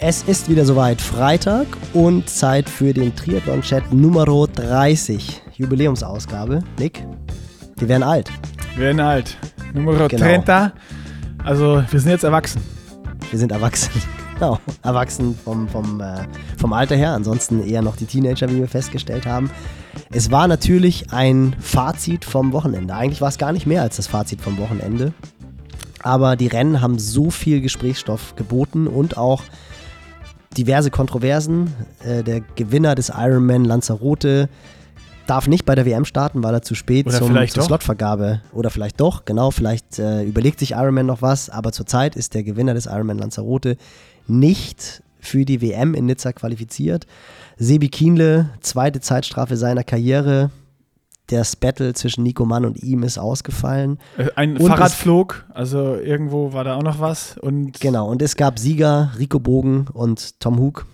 Es ist wieder soweit Freitag und Zeit für den Triathlon-Chat Nummer 30. Jubiläumsausgabe. Nick, wir werden alt. Wir werden alt. Nummer genau. 30. Also, wir sind jetzt erwachsen. Wir sind erwachsen. Genau, erwachsen vom, vom, äh, vom Alter her, ansonsten eher noch die Teenager, wie wir festgestellt haben. Es war natürlich ein Fazit vom Wochenende. Eigentlich war es gar nicht mehr als das Fazit vom Wochenende. Aber die Rennen haben so viel Gesprächsstoff geboten und auch diverse Kontroversen. Äh, der Gewinner des Ironman Lanzarote darf nicht bei der WM starten, weil er zu spät oder zum, zur Slotvergabe oder vielleicht doch, genau, vielleicht äh, überlegt sich Ironman noch was, aber zurzeit ist der Gewinner des Ironman Lanzarote nicht für die WM in Nizza qualifiziert. Sebi Kienle, zweite Zeitstrafe seiner Karriere, das Battle zwischen Nico Mann und ihm ist ausgefallen. Äh, ein und Fahrrad flog, also irgendwo war da auch noch was. Und genau, und es gab Sieger, Rico Bogen und Tom Hook.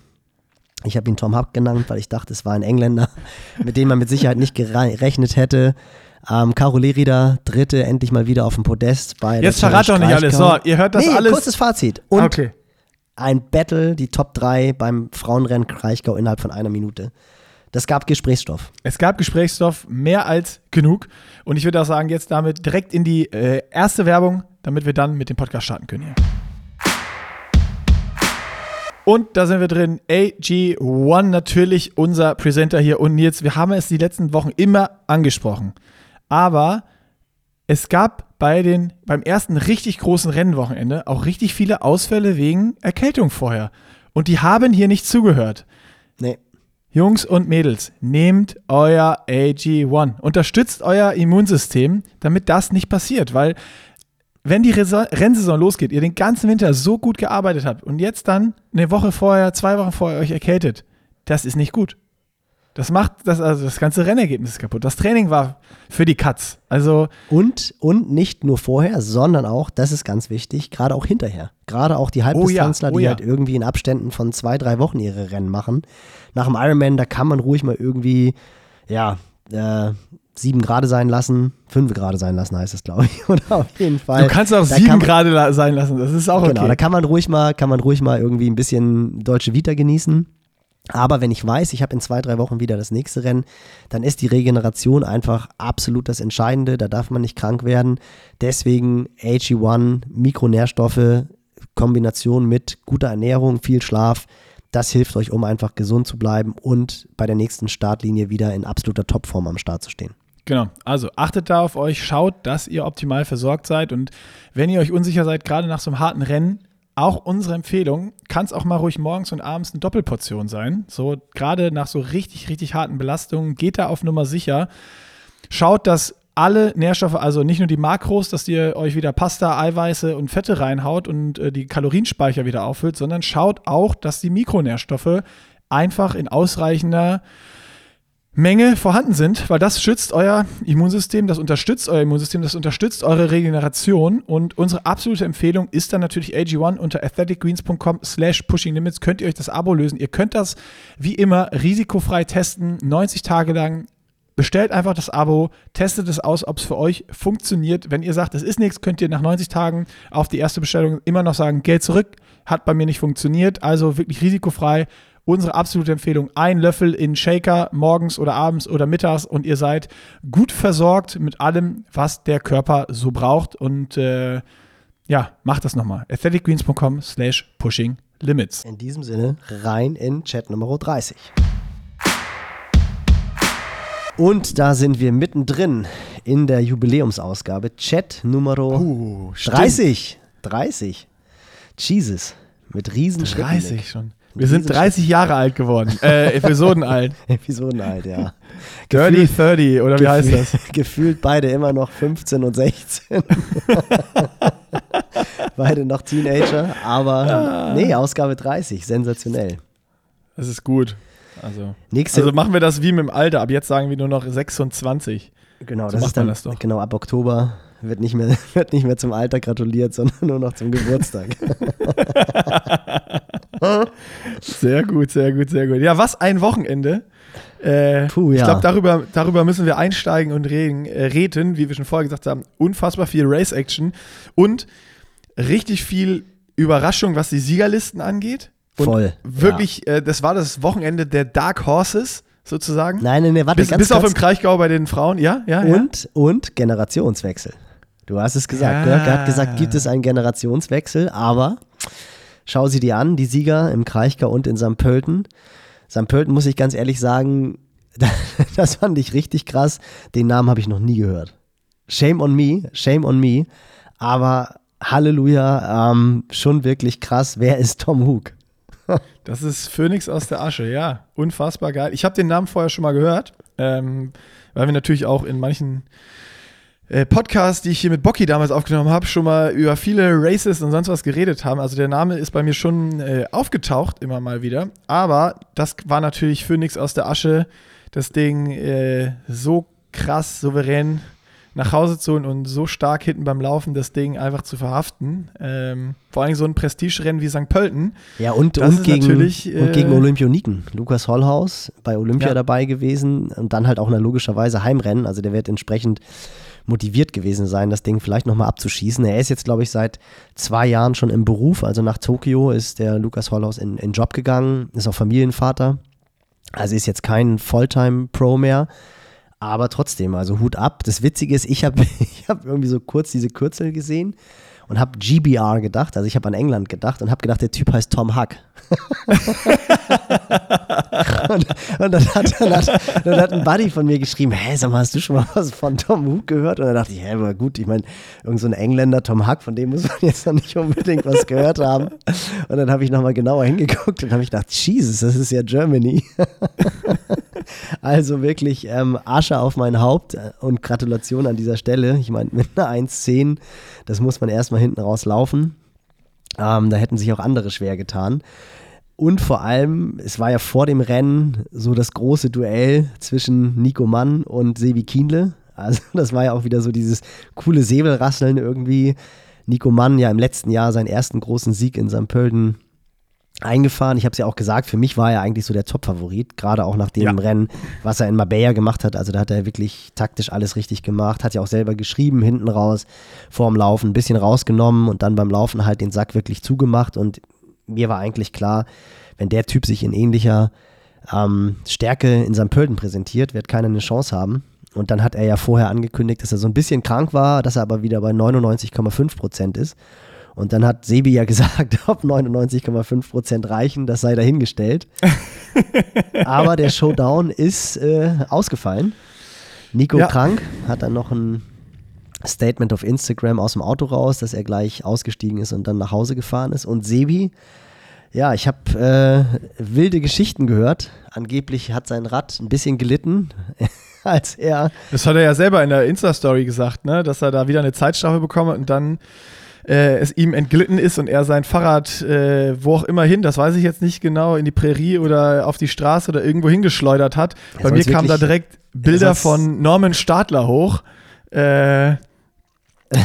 Ich habe ihn Tom Huck genannt, weil ich dachte, es war ein Engländer, mit dem man mit Sicherheit nicht gerechnet hätte. Ähm, Caro Lerida, dritte, endlich mal wieder auf dem Podest bei Jetzt verrat doch nicht alles. So, ihr hört das nee, alles. kurzes Fazit. Und okay. ein Battle, die Top 3 beim Frauenrennen Kraichgau innerhalb von einer Minute. Das gab Gesprächsstoff. Es gab Gesprächsstoff, mehr als genug. Und ich würde auch sagen, jetzt damit direkt in die äh, erste Werbung, damit wir dann mit dem Podcast starten können hier. Und da sind wir drin. AG1 natürlich unser Presenter hier. Und jetzt, wir haben es die letzten Wochen immer angesprochen. Aber es gab bei den, beim ersten richtig großen Rennwochenende auch richtig viele Ausfälle wegen Erkältung vorher. Und die haben hier nicht zugehört. Nee. Jungs und Mädels, nehmt euer AG1. Unterstützt euer Immunsystem, damit das nicht passiert, weil wenn die Rennsaison losgeht, ihr den ganzen Winter so gut gearbeitet habt und jetzt dann eine Woche vorher, zwei Wochen vorher euch erkältet, das ist nicht gut. Das macht das, also das ganze Rennergebnis ist kaputt. Das Training war für die Katz. Also und, und nicht nur vorher, sondern auch, das ist ganz wichtig, gerade auch hinterher. Gerade auch die Halbdistanzler, oh ja, oh die ja. halt irgendwie in Abständen von zwei, drei Wochen ihre Rennen machen. Nach dem Ironman, da kann man ruhig mal irgendwie, ja, äh, sieben Grad sein lassen, fünf Grad sein lassen heißt es, glaube ich. Oder auf jeden Fall. Du kannst auch sieben Grad sein lassen, das ist auch genau, okay. Genau, da kann man ruhig mal, kann man ruhig mal irgendwie ein bisschen deutsche Vita genießen. Aber wenn ich weiß, ich habe in zwei, drei Wochen wieder das nächste Rennen, dann ist die Regeneration einfach absolut das Entscheidende. Da darf man nicht krank werden. Deswegen AG1, Mikronährstoffe, Kombination mit guter Ernährung, viel Schlaf. Das hilft euch, um einfach gesund zu bleiben und bei der nächsten Startlinie wieder in absoluter Topform am Start zu stehen. Genau, also achtet da auf euch, schaut, dass ihr optimal versorgt seid und wenn ihr euch unsicher seid, gerade nach so einem harten Rennen, auch unsere Empfehlung, kann es auch mal ruhig morgens und abends eine Doppelportion sein. So gerade nach so richtig, richtig harten Belastungen, geht da auf Nummer sicher. Schaut, dass alle Nährstoffe, also nicht nur die Makros, dass ihr euch wieder Pasta, Eiweiße und Fette reinhaut und äh, die Kalorienspeicher wieder auffüllt, sondern schaut auch, dass die Mikronährstoffe einfach in ausreichender Menge vorhanden sind, weil das schützt euer Immunsystem, das unterstützt euer Immunsystem, das unterstützt eure Regeneration und unsere absolute Empfehlung ist dann natürlich AG1 unter athleticgreens.com slash pushinglimits könnt ihr euch das Abo lösen. Ihr könnt das wie immer risikofrei testen, 90 Tage lang. Bestellt einfach das Abo, testet es aus, ob es für euch funktioniert. Wenn ihr sagt, es ist nichts, könnt ihr nach 90 Tagen auf die erste Bestellung immer noch sagen, Geld zurück, hat bei mir nicht funktioniert, also wirklich risikofrei Unsere absolute Empfehlung: ein Löffel in Shaker morgens oder abends oder mittags und ihr seid gut versorgt mit allem, was der Körper so braucht. Und äh, ja, macht das nochmal. athleticgreens.com slash pushing limits. In diesem Sinne rein in Chat Nummer 30. Und da sind wir mittendrin in der Jubiläumsausgabe. Chat Nummer uh, 30. 30. Jesus. Mit riesen 30 schon. Wir sind 30 Jahre alt geworden. Äh, Episoden alt. Episoden alt, ja. Dirty 30, oder wie heißt das? Gefühlt beide immer noch 15 und 16. beide noch Teenager, aber ah. nee, Ausgabe 30, sensationell. Das ist gut. Also, Nächste, also machen wir das wie mit dem Alter. Ab jetzt sagen wir nur noch 26. Genau, so das ist dann, das doch. genau ab Oktober wird nicht, mehr, wird nicht mehr zum Alter gratuliert, sondern nur noch zum Geburtstag. sehr gut, sehr gut, sehr gut. Ja, was ein Wochenende. Äh, Puh, ja. Ich glaube, darüber, darüber müssen wir einsteigen und reden, äh, reden, wie wir schon vorher gesagt haben. Unfassbar viel Race-Action und richtig viel Überraschung, was die Siegerlisten angeht. Und Voll. Wirklich, äh, das war das Wochenende der Dark Horses sozusagen. Nein, nein, nein, warte, bis ganz bis auf kurz. im Kraichgau bei den Frauen, ja, ja, ja. Und, und Generationswechsel. Du hast es gesagt. Ja. Görke hat gesagt, gibt es einen Generationswechsel, aber schau sie dir an, die Sieger im Kraichgau und in St. Pölten. St. Pölten muss ich ganz ehrlich sagen, das fand ich richtig krass. Den Namen habe ich noch nie gehört. Shame on me, shame on me. Aber Halleluja, ähm, schon wirklich krass. Wer ist Tom Hook? Das ist Phoenix aus der Asche, ja. Unfassbar geil. Ich habe den Namen vorher schon mal gehört, ähm, weil wir natürlich auch in manchen äh, Podcasts, die ich hier mit Bocky damals aufgenommen habe, schon mal über viele Races und sonst was geredet haben. Also der Name ist bei mir schon äh, aufgetaucht, immer mal wieder. Aber das war natürlich Phoenix aus der Asche, das Ding äh, so krass souverän nach Hause zu holen und so stark hinten beim Laufen das Ding einfach zu verhaften. Ähm, vor allem so ein Prestigerennen wie St. Pölten. Ja, und, und, gegen, natürlich, und gegen äh, Olympioniken. Lukas Hollhaus bei Olympia Ja. dabei gewesen und dann halt auch logischerweise Heimrennen. Also der wird entsprechend motiviert gewesen sein, das Ding vielleicht nochmal abzuschießen. Er ist jetzt, glaube ich, seit zwei Jahren schon im Beruf. Also nach Tokio ist der Lukas Hollhaus in, in Job gegangen, ist auch Familienvater. Also ist jetzt kein Volltime-Pro mehr. Aber trotzdem, also Hut ab. Das Witzige ist, ich habe ich hab irgendwie so kurz diese Kürzel gesehen und habe GBR gedacht. Also ich habe an England gedacht und habe gedacht, der Typ heißt Tom Huck. und, und dann, hat, dann, hat, dann hat ein Buddy von mir geschrieben, hä, sag mal, hast du schon mal was von Tom Hook gehört? Und dann dachte ich, hä, aber gut, ich meine, irgend so ein Engländer, Tom Huck, von dem muss man jetzt noch nicht unbedingt was gehört haben. Und dann habe ich nochmal genauer hingeguckt und habe ich gedacht, Jesus, das ist ja Germany. Also wirklich ähm, Asche auf mein Haupt äh, und Gratulation an dieser Stelle. Ich meine, mit einer 1,10, das muss man erstmal hinten raus laufen. Ähm, da hätten sich auch andere schwer getan. Und vor allem, es war ja vor dem Rennen so das große Duell zwischen Nico Mann und Sebi Kienle. Also das war ja auch wieder so dieses coole Säbelrasseln irgendwie. Nico Mann ja im letzten Jahr seinen ersten großen Sieg in St. Pölten eingefahren. Ich habe es ja auch gesagt, für mich war er eigentlich so der Top-Favorit, gerade auch nach dem Ja. Rennen, was er in Marbella gemacht hat. Also da hat er wirklich taktisch alles richtig gemacht, hat ja auch selber geschrieben, hinten raus, vorm Laufen, ein bisschen rausgenommen und dann beim Laufen halt den Sack wirklich zugemacht. Und mir war eigentlich klar, wenn der Typ sich in ähnlicher ähm, Stärke in St. Pölten präsentiert, wird keiner eine Chance haben. Und dann hat er ja vorher angekündigt, dass er so ein bisschen krank war, dass er aber wieder bei 99,5 Prozent ist. Und dann hat Sebi ja gesagt, ob 99,5 Prozent reichen, das sei dahingestellt. aber der Showdown ist äh, ausgefallen. Nico Ja. krank, hat dann noch ein Statement auf Instagram aus dem Auto raus, dass er gleich ausgestiegen ist und dann nach Hause gefahren ist. Und Sebi, ja, ich habe äh, wilde Geschichten gehört. Angeblich hat sein Rad ein bisschen gelitten, als er Das hat er ja selber in der Insta-Story gesagt, ne? dass er da wieder eine Zeitstrafe bekommen hat und dann äh, es ihm entglitten ist und er sein Fahrrad, äh, wo auch immer hin, das weiß ich jetzt nicht genau, in die Prärie oder auf die Straße oder irgendwo hingeschleudert hat. Er Bei mir kamen da direkt Bilder von Norman Stadler hoch. Äh,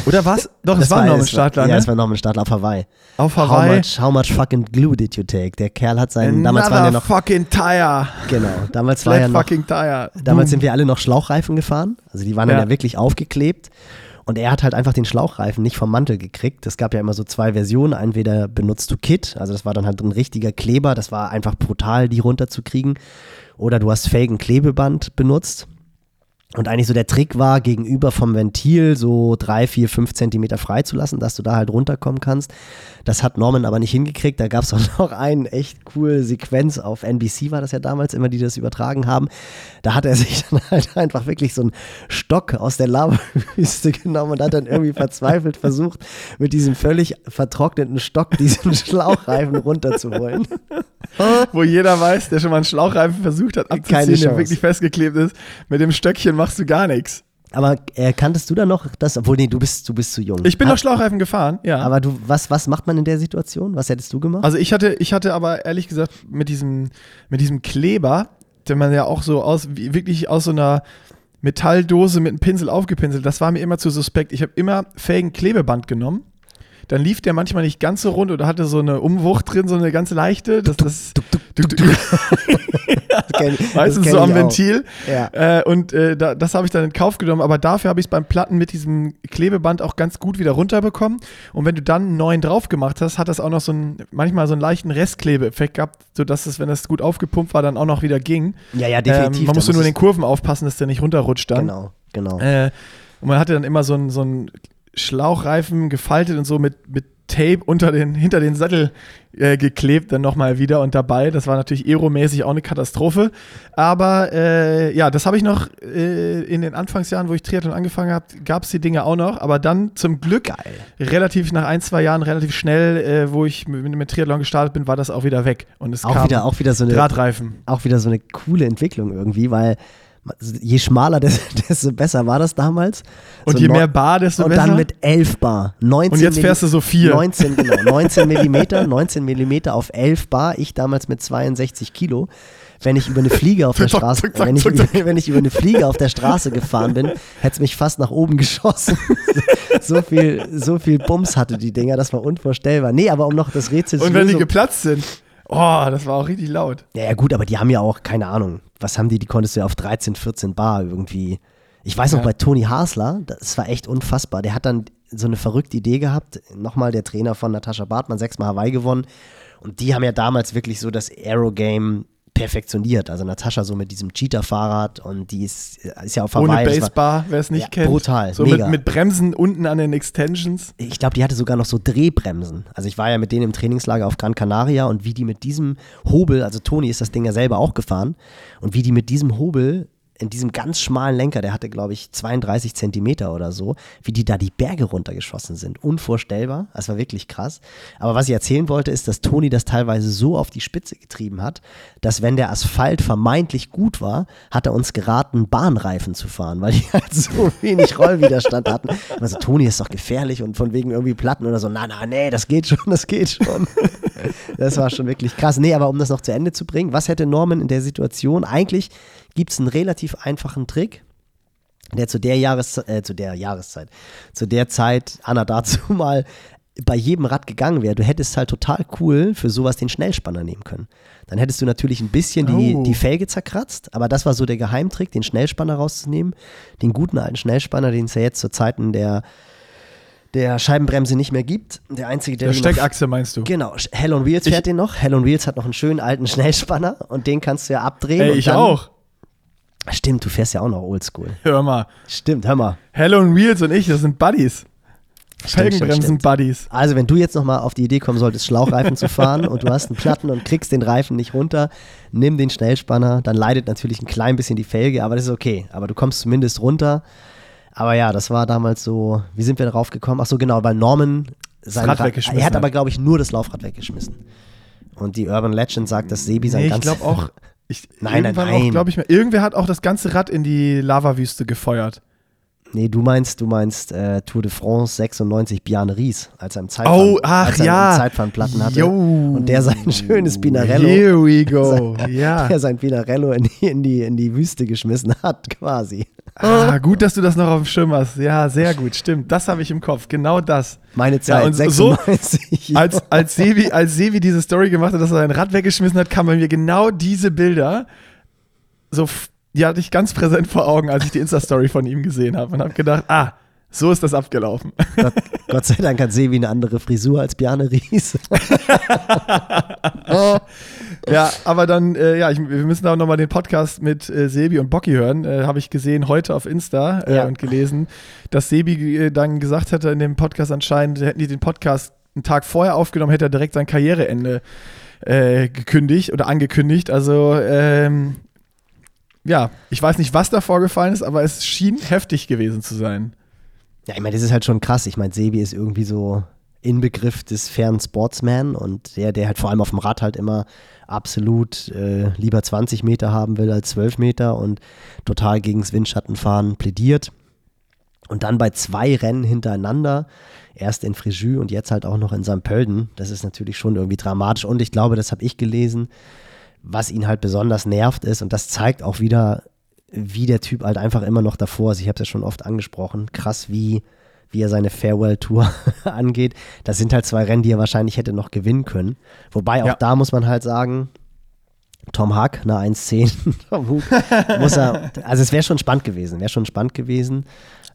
oder was? Doch, es Das war Norman war- Stadler, Ja, ne? es war Norman Stadler auf Hawaii. Auf How Hawaii. much, how much fucking glue did you take? Der Kerl hat seinen, damals waren ja Another noch, fucking tire. genau, damals war Flat ja noch, fucking tire. damals Boom. sind wir alle noch Schlauchreifen gefahren. Also die waren dann Ja. ja wirklich aufgeklebt. Und er hat halt einfach den Schlauchreifen nicht vom Mantel gekriegt. Es gab ja immer so zwei Versionen. Entweder benutzt du Kit, also das war dann halt ein richtiger Kleber, das war einfach brutal, die runterzukriegen. Oder du hast Felgenklebeband benutzt. Und eigentlich so der Trick war, gegenüber vom Ventil so drei, vier, fünf Zentimeter freizulassen, dass du da halt runterkommen kannst. Das hat Norman aber nicht hingekriegt. Da gab es auch noch eine echt coole Sequenz auf NBC, war das ja damals immer, die das übertragen haben. Da hat er sich dann halt einfach wirklich so einen Stock aus der Lavawüste genommen und hat dann irgendwie verzweifelt versucht, mit diesem völlig vertrockneten Stock diesen Schlauchreifen runterzuholen. Wo jeder weiß, der schon mal einen Schlauchreifen versucht hat abzuziehen, der wirklich festgeklebt ist, mit dem Stöckchen machst du gar nichts. Aber äh, kanntest du da noch das, obwohl nee, du bist, du bist zu jung. Ich bin Ha- noch Schlauchreifen gefahren, ja. Aber du, was, was macht man in der Situation? Was hättest du gemacht? also ich hatte, ich hatte aber ehrlich gesagt mit diesem, mit diesem Kleber, den man ja auch so aus, wie, wirklich aus so einer Metalldose mit einem Pinsel aufgepinselt, das war mir immer zu suspekt. Ich habe immer fähigen Klebeband genommen. Dann lief der manchmal nicht ganz so rund oder hatte so eine Umwucht drin, so eine ganz leichte. Das, das, Meistens so am Ventil. Ja. Äh, und äh, da, das habe ich dann in Kauf genommen, aber dafür habe ich es beim Platten mit diesem Klebeband auch ganz gut wieder runterbekommen. Und wenn du dann einen neuen drauf gemacht hast, hat das auch noch so einen, manchmal so einen leichten Restklebeeffekt gehabt, sodass es, wenn das gut aufgepumpt war, dann auch noch wieder ging. Ja, ja, definitiv. Ähm, man musste nur in den Kurven aufpassen, dass der nicht runterrutscht dann. Genau, genau. Äh, und man hatte dann immer so einen so einen Schlauchreifen gefaltet und so mit, mit Tape unter den, hinter den Sattel äh, geklebt, dann nochmal wieder und dabei. Das war natürlich aeromäßig auch eine Katastrophe. Aber äh, ja, das habe ich noch äh, in den Anfangsjahren, wo ich Triathlon angefangen habe, gab es die Dinge auch noch. Aber dann zum Glück Geil. relativ nach ein, zwei Jahren, relativ schnell, äh, wo ich mit, mit Triathlon gestartet bin, war das auch wieder weg. Und es Auch kam wieder, auch wieder so eine Drahtreifen. auch wieder so eine coole Entwicklung irgendwie, weil je schmaler, desto besser war das damals. Und So je mehr Bar, desto und besser. dann mit 11 Bar. 19 Und jetzt fährst du so vier. 19, genau, 19 Millimeter, 19 Millimeter auf 11 Bar. Ich damals mit 62 Kilo. Wenn ich über eine Fliege auf der Straße, wenn ich, wenn ich über eine Fliege auf der Straße gefahren bin, hätte es mich fast nach oben geschossen. so viel, so viel Bums hatte die Dinger, das war unvorstellbar. Nee, aber um noch das Rätsel zu Und wenn die geplatzt sind. Oh, das war auch richtig laut. ja, ja, gut, aber die haben ja auch, keine Ahnung, was haben die, die konntest du ja auf 13, 14 Bar irgendwie. Ich weiß noch Ja. bei Toni Hasler, das war echt unfassbar. Der hat dann so eine verrückte Idee gehabt. Nochmal der Trainer von Natascha Bartmann, sechsmal Hawaii gewonnen. Und die haben ja damals wirklich so das Aero-Game perfektioniert. Also Natascha so mit diesem Cheetah-Fahrrad und die ist, ist ja auf Ohne Hawaii. war- Bassbar, wer es nicht Ja, kennt. brutal, So mega. mit, mit Bremsen unten an den Extensions. ich glaube, die hatte sogar noch so Drehbremsen. Also ich war ja mit denen im Trainingslager auf Gran Canaria und wie die mit diesem Hobel, also Toni ist das Ding ja selber auch gefahren, und wie die mit diesem Hobel in diesem ganz schmalen Lenker, der hatte glaube ich 32 Zentimeter oder so, wie die da die Berge runtergeschossen sind. Unvorstellbar. Das war wirklich krass. Aber was ich erzählen wollte, ist, dass Toni das teilweise so auf die Spitze getrieben hat, dass wenn der Asphalt vermeintlich gut war, hat er uns geraten, Bahnreifen zu fahren, weil die halt so wenig Rollwiderstand hatten. Also Toni ist doch gefährlich und von wegen irgendwie Platten oder so. Na, na, nee, das geht schon, das geht schon. Das war schon wirklich krass. Nee, aber um das noch zu Ende zu bringen, was hätte Norman in der Situation? Eigentlich gibt es einen relativ einfachen Trick, der zu der Jahreszeit, äh, zu der Jahreszeit, zu der Zeit, Anna dazu mal bei jedem Rad gegangen wäre. Du hättest halt total cool für sowas den Schnellspanner nehmen können. Dann hättest du natürlich ein bisschen die, Oh. die Felge zerkratzt, aber das war so der Geheimtrick, den Schnellspanner rauszunehmen. Den guten alten Schnellspanner, den es ja jetzt zu Zeiten der, der Scheibenbremse nicht mehr gibt. Der einzige, der Der den noch- Steckachse meinst du? Genau, Hell on Wheels fährt den noch. Hell on Wheels hat noch einen schönen alten Schnellspanner und den kannst du ja abdrehen. Ey, ich dann, auch. Stimmt, du fährst ja auch noch Oldschool. Hör mal. Stimmt, hör mal. Hello und Wheels und ich, das sind Buddies. Stimmt, stimmt, stimmt. Felgenbremsen-Buddies. Also, wenn du jetzt nochmal auf die Idee kommen solltest, Schlauchreifen zu fahren und du hast einen Platten und kriegst den Reifen nicht runter, nimm den Schnellspanner, dann leidet natürlich ein klein bisschen die Felge, aber das ist okay. Aber du kommst zumindest runter. Aber ja, das war damals so, wie sind wir darauf gekommen? Ach so, genau, weil Norman sein Rad Ra- weggeschmissen Er hat aber, glaube ich, nur das Laufrad weggeschmissen. Und die Urban Legend sagt, dass Sebi sein Nee, ich ganz glaube auch. Ich, Nein, nein, nein. Auch, ich irgendwer hat auch das ganze Rad in die Lavawüste gefeuert. Nee, du meinst, du meinst äh, Tour de France 96 Bjarne Ries, als er im Zeitfahren, Oh, ach ja. im Zeitfahren hatte. Jo. Und der sein schönes Pinarello, Here we go. ja. der sein Pinarello in die, in, die, in die Wüste geschmissen hat, quasi. Ah, gut, dass du das noch auf dem Schirm hast. Ja, sehr gut, stimmt. Das habe ich im Kopf. Genau das. Meine Zeit, Ja, und so- 96. Als, als, Sevi, als Sevi diese Story gemacht hat, dass er sein Rad weggeschmissen hat, kamen bei mir genau diese Bilder. So, die hatte ich ganz präsent vor Augen, als ich die Insta-Story von ihm gesehen habe und habe gedacht, ah, so ist das abgelaufen. Gott, Gott sei Dank hat Sevi eine andere Frisur als Bjarne Ries. Ja, aber dann, äh, ja, ich, wir müssen auch nochmal den Podcast mit äh, Sebi und Bocky hören. Äh, Habe ich gesehen heute auf Insta äh, Ja. und gelesen, dass Sebi äh, dann gesagt hätte in dem Podcast anscheinend, hätten die den Podcast einen Tag vorher aufgenommen, hätte er direkt sein Karriereende äh, gekündigt oder angekündigt. Also, ähm, ja, ich weiß nicht, was da vorgefallen ist, aber es schien heftig gewesen zu sein. Ja, ich meine, das ist halt schon krass. Ich meine, Sebi ist irgendwie so Inbegriff des fairen Sportsman und der, der halt vor allem auf dem Rad halt immer absolut äh, lieber 20 Meter haben will als 12 Meter und total gegens Windschattenfahren plädiert. Und dann bei zwei Rennen hintereinander, erst in Fréjus und jetzt halt auch noch in St. Pölten, das ist natürlich schon irgendwie dramatisch. Und ich glaube, das habe ich gelesen, was ihn halt besonders nervt ist, und das zeigt auch wieder, wie der Typ halt einfach immer noch davor ist. Ich habe es ja schon oft angesprochen. Krass, wie, wie er seine Farewell-Tour angeht. Das sind halt zwei Rennen, die er wahrscheinlich hätte noch gewinnen können. Wobei auch Ja. da muss man halt sagen, Tom Hack, eine 1,10. Tom Hug, muss er, also es wäre schon spannend gewesen, wäre schon spannend gewesen.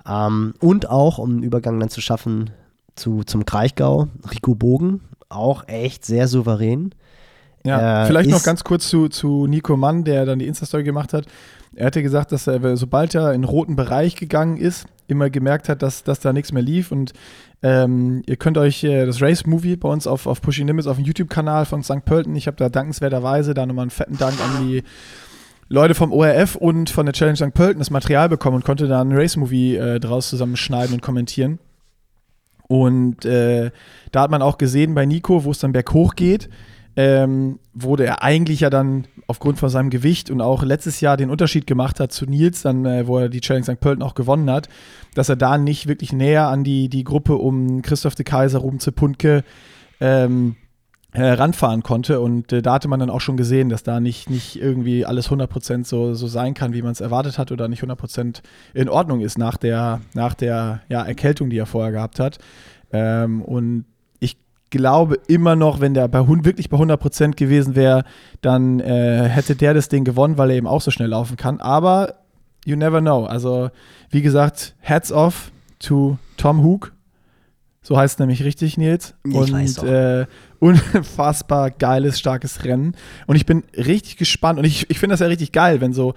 Ähm, und auch, um einen Übergang dann zu schaffen zu, zum Kraichgau, Rico Bogen, auch echt sehr souverän. Ja, äh, vielleicht noch ganz kurz zu, zu Nico Mann, der dann die Insta-Story gemacht hat. Er hatte gesagt, dass er, sobald er in den roten Bereich gegangen ist, immer gemerkt hat, dass, dass da nichts mehr lief. Und ähm, ihr könnt euch äh, das Race-Movie bei uns auf, auf Pushing Limits auf dem YouTube-Kanal von St. Pölten, ich habe da dankenswerterweise da nochmal einen fetten Dank an die Leute vom ORF und von der Challenge St. Pölten das Material bekommen und konnte da ein Race-Movie äh, draus zusammenschneiden und kommentieren. Und äh, da hat man auch gesehen bei Nico, wo es dann berghoch geht, ähm, wurde er eigentlich ja dann aufgrund von seinem Gewicht und auch letztes Jahr den Unterschied gemacht hat zu Nils, dann, äh, wo er die Challenge St. Pölten auch gewonnen hat, dass er da nicht wirklich näher an die, die Gruppe um Christoph de Kaiser, Ruben Zepunke ähm, äh, ranfahren konnte. Und äh, da hatte man dann auch schon gesehen, dass da nicht, nicht irgendwie alles 100% so, so sein kann, wie man es erwartet hat oder nicht 100% in Ordnung ist nach der, nach der ja, Erkältung, die er vorher gehabt hat. Ähm, und glaube immer noch, wenn der bei, wirklich bei 100% gewesen wäre, dann äh, hätte der das Ding gewonnen, weil er eben auch so schnell laufen kann. Aber you never know. Also, wie gesagt, hats off to Tom Hook. So heißt es nämlich richtig, Nils. Ich und äh, unfassbar geiles, starkes Rennen. Und ich bin richtig gespannt. Und ich, ich finde das ja richtig geil, wenn so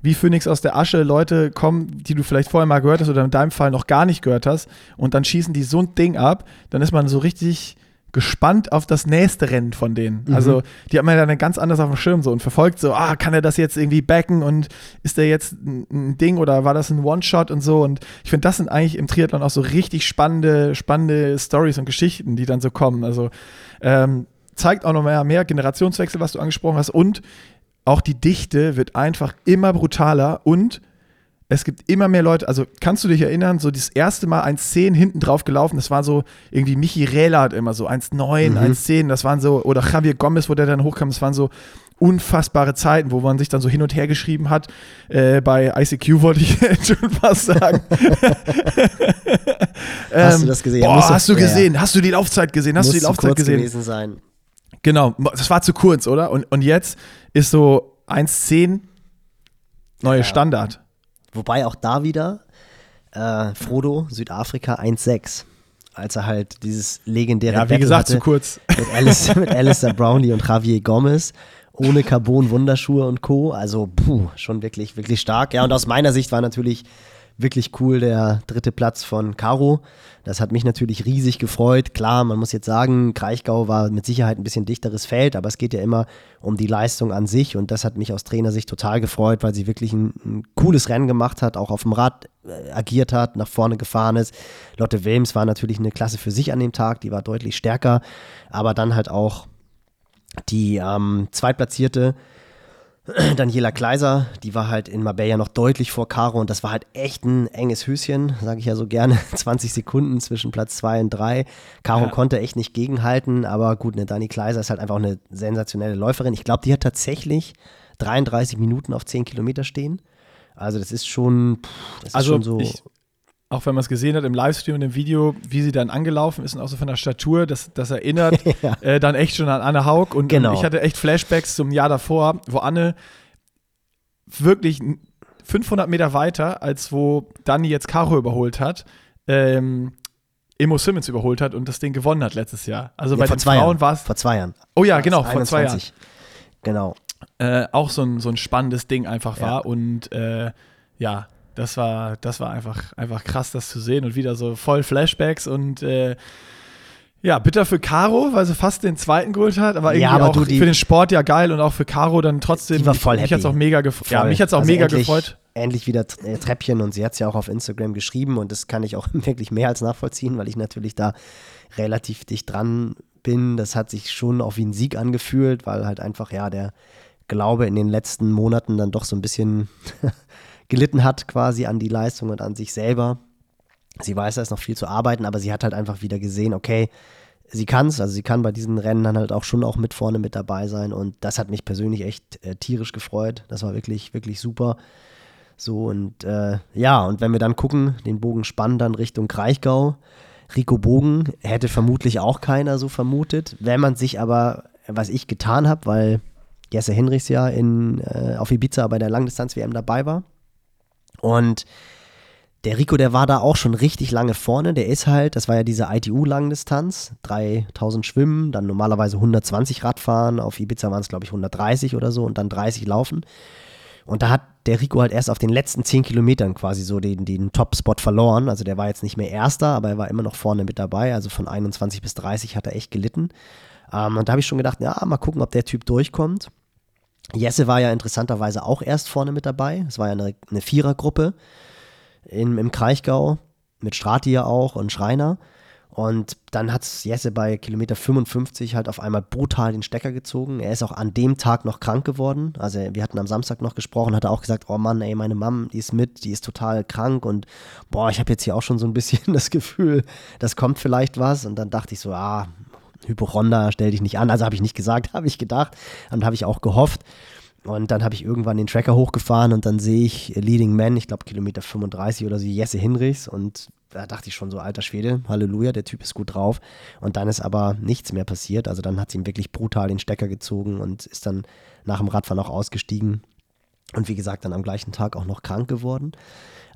wie Phoenix aus der Asche Leute kommen, die du vielleicht vorher mal gehört hast oder in deinem Fall noch gar nicht gehört hast. Und dann schießen die so ein Ding ab. Dann ist man so richtig gespannt auf das nächste Rennen von denen. Mhm. Also die hat man ja dann ganz anders auf dem Schirm so und verfolgt so, ah, kann er das jetzt irgendwie backen und ist der jetzt ein, ein Ding oder war das ein One-Shot und so und ich finde, das sind eigentlich im Triathlon auch so richtig spannende, spannende Stories und Geschichten, die dann so kommen. Also ähm, zeigt auch noch mehr, mehr Generationswechsel, was du angesprochen hast und auch die Dichte wird einfach immer brutaler und es gibt immer mehr Leute, also kannst du dich erinnern, so das erste Mal 1,10 hinten drauf gelaufen, das war so irgendwie Michi Rähler hat immer so 1,9, Mhm. 1,10, das waren so, oder Javier Gomez, wo der dann hochkam, das waren so unfassbare Zeiten, wo man sich dann so hin und her geschrieben hat. Äh, bei ICQ wollte ich schon fast sagen. Hast du das gesehen? Ja, Boah, hast du ja, ja. gesehen? Hast du die Laufzeit gesehen? Hast du die Laufzeit gesehen? gewesen sein. Genau, das war zu kurz, oder? Und, und jetzt ist so 1,10 neue Ja. Standard. Wobei auch da wieder äh, Frodo, Südafrika 1,6. Als er halt dieses legendäre Ja, wie Battle gesagt, zu kurz. mit, Alice, mit Alistair Brownlee und Javier Gomez. Ohne Carbon-Wunderschuhe und Co. Also, puh, schon wirklich, wirklich stark. Ja, und aus meiner Sicht war natürlich wirklich cool der dritte Platz von Caro. Das hat mich natürlich riesig gefreut. Klar, man muss jetzt sagen, Kraichgau war mit Sicherheit ein bisschen dichteres Feld, aber es geht ja immer um die Leistung an sich und das hat mich aus Trainersicht total gefreut, weil sie wirklich ein, ein cooles Rennen gemacht hat, auch auf dem Rad äh, agiert hat, nach vorne gefahren ist. Lotte Wilms war natürlich eine Klasse für sich an dem Tag, die war deutlich stärker, aber dann halt auch die ähm, Zweitplatzierte Daniela Kleiser, die war halt in Marbella noch deutlich vor Caro und das war halt echt ein enges Höschen, sage ich ja so gerne. 20 Sekunden zwischen Platz 2 und 3. Caro Ja. konnte echt nicht gegenhalten, aber gut, eine Dani Kleiser ist halt einfach eine sensationelle Läuferin. Ich glaube, die hat tatsächlich 33 Minuten auf 10 Kilometer stehen. Also das ist schon, pff, das ist Also schon so. ich, auch wenn man es gesehen hat im Livestream und im Video, wie sie dann angelaufen ist und auch so von der Statur, das, das erinnert Ja. äh, dann echt schon an Anne Haug. Und, Genau. und ich hatte echt Flashbacks zum Jahr davor, wo Anne wirklich 500 Meter weiter, als wo Dani jetzt Caro überholt hat, ähm, Emo Simmons überholt hat und das Ding gewonnen hat letztes Jahr. Also Ja, bei den zwei Frauen Jahren. war es, Vor zwei Jahren. oh ja, genau, vor zwei Jahren. 21. Genau. äh, auch so ein, so ein spannendes Ding einfach Ja. war. Und äh, ja, das war, das war einfach, einfach krass, das zu sehen und wieder so voll Flashbacks und äh, ja, bitter für Caro, weil sie fast den zweiten geholt hat, aber irgendwie Ja, aber auch du, für den Sport ja geil und auch für Caro dann trotzdem. Die war voll mich happy. hat's auch mega gefreut. Ja, mich hat's auch Also mega endlich, gefreut. Endlich wieder äh, Treppchen und sie hat es ja auch auf Instagram geschrieben und das kann ich auch wirklich mehr als nachvollziehen, weil ich natürlich da relativ dicht dran bin. Das hat sich schon auch wie ein Sieg angefühlt, weil halt einfach, ja, der Glaube in den letzten Monaten dann doch so ein bisschen gelitten hat quasi an die Leistung und an sich selber. Sie weiß, da ist noch viel zu arbeiten, aber sie hat halt einfach wieder gesehen, okay, sie kann es, also sie kann bei diesen Rennen dann halt auch schon auch mit vorne mit dabei sein und das hat mich persönlich echt äh, tierisch gefreut. Das war wirklich, wirklich super. So und äh, ja, und wenn wir dann gucken, den Bogen spannen dann Richtung Kraichgau. Rico Bogen hätte vermutlich auch keiner so vermutet. Wenn man sich aber, was ich getan habe, weil Jesse Henrichs ja in, äh, auf Ibiza bei der Langdistanz-WM dabei war. Und der Rico, der war da auch schon richtig lange vorne. Der ist halt, das war ja diese ITU-Langdistanz, 3000 Schwimmen, dann normalerweise 120 Radfahren. Auf Ibiza waren es, glaube ich, 130 oder so und dann 30 Laufen. Und da hat der Rico halt erst auf den letzten 10 Kilometern quasi so den, den Top-Spot verloren. Also der war jetzt nicht mehr Erster, aber er war immer noch vorne mit dabei. Also von 21 bis 30 hat er echt gelitten. Ähm, und da habe ich schon gedacht, ja, mal gucken, ob der Typ durchkommt. Jesse war ja interessanterweise auch erst vorne mit dabei. Es war ja eine, eine Vierergruppe im, im Kraichgau mit Strati ja auch und Schreiner. Und dann hat Jesse bei Kilometer 55 halt auf einmal brutal den Stecker gezogen. Er ist auch an dem Tag noch krank geworden. Also wir hatten am Samstag noch gesprochen, hat er auch gesagt, oh Mann, ey, meine Mom, die ist mit, die ist total krank und boah, ich habe jetzt hier auch schon so ein bisschen das Gefühl, das kommt vielleicht was. Und dann dachte ich so, ah, Hypochonda, stell dich nicht an. Also habe ich nicht gesagt, habe ich gedacht und habe ich auch gehofft. Und dann habe ich irgendwann den Tracker hochgefahren und dann sehe ich Leading Man, ich glaube Kilometer 35 oder so, Jesse Hinrichs. Und da dachte ich schon so, alter Schwede, Halleluja, der Typ ist gut drauf. Und dann ist aber nichts mehr passiert. Also dann hat sie ihm wirklich brutal den Stecker gezogen und ist dann nach dem Radfahren auch ausgestiegen. Und wie gesagt, dann am gleichen Tag auch noch krank geworden.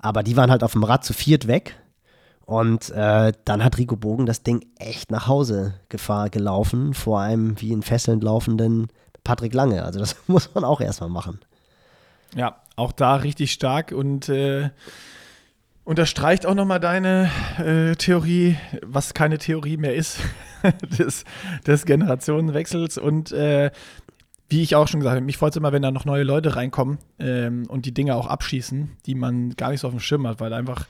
Aber die waren halt auf dem Rad zu viert weg. Und äh, dann hat Rico Bogen das Ding echt nach Hause gefahr, gelaufen, vor einem wie in Fesseln laufenden Patrick Lange. Also das muss man auch erstmal machen. Ja, auch da richtig stark und äh, unterstreicht auch nochmal deine äh, Theorie, was keine Theorie mehr ist, des, des Generationenwechsels. Und äh, wie ich auch schon gesagt habe, mich freut es immer, wenn da noch neue Leute reinkommen ähm, und die Dinge auch abschießen, die man gar nicht so auf dem Schirm hat, weil einfach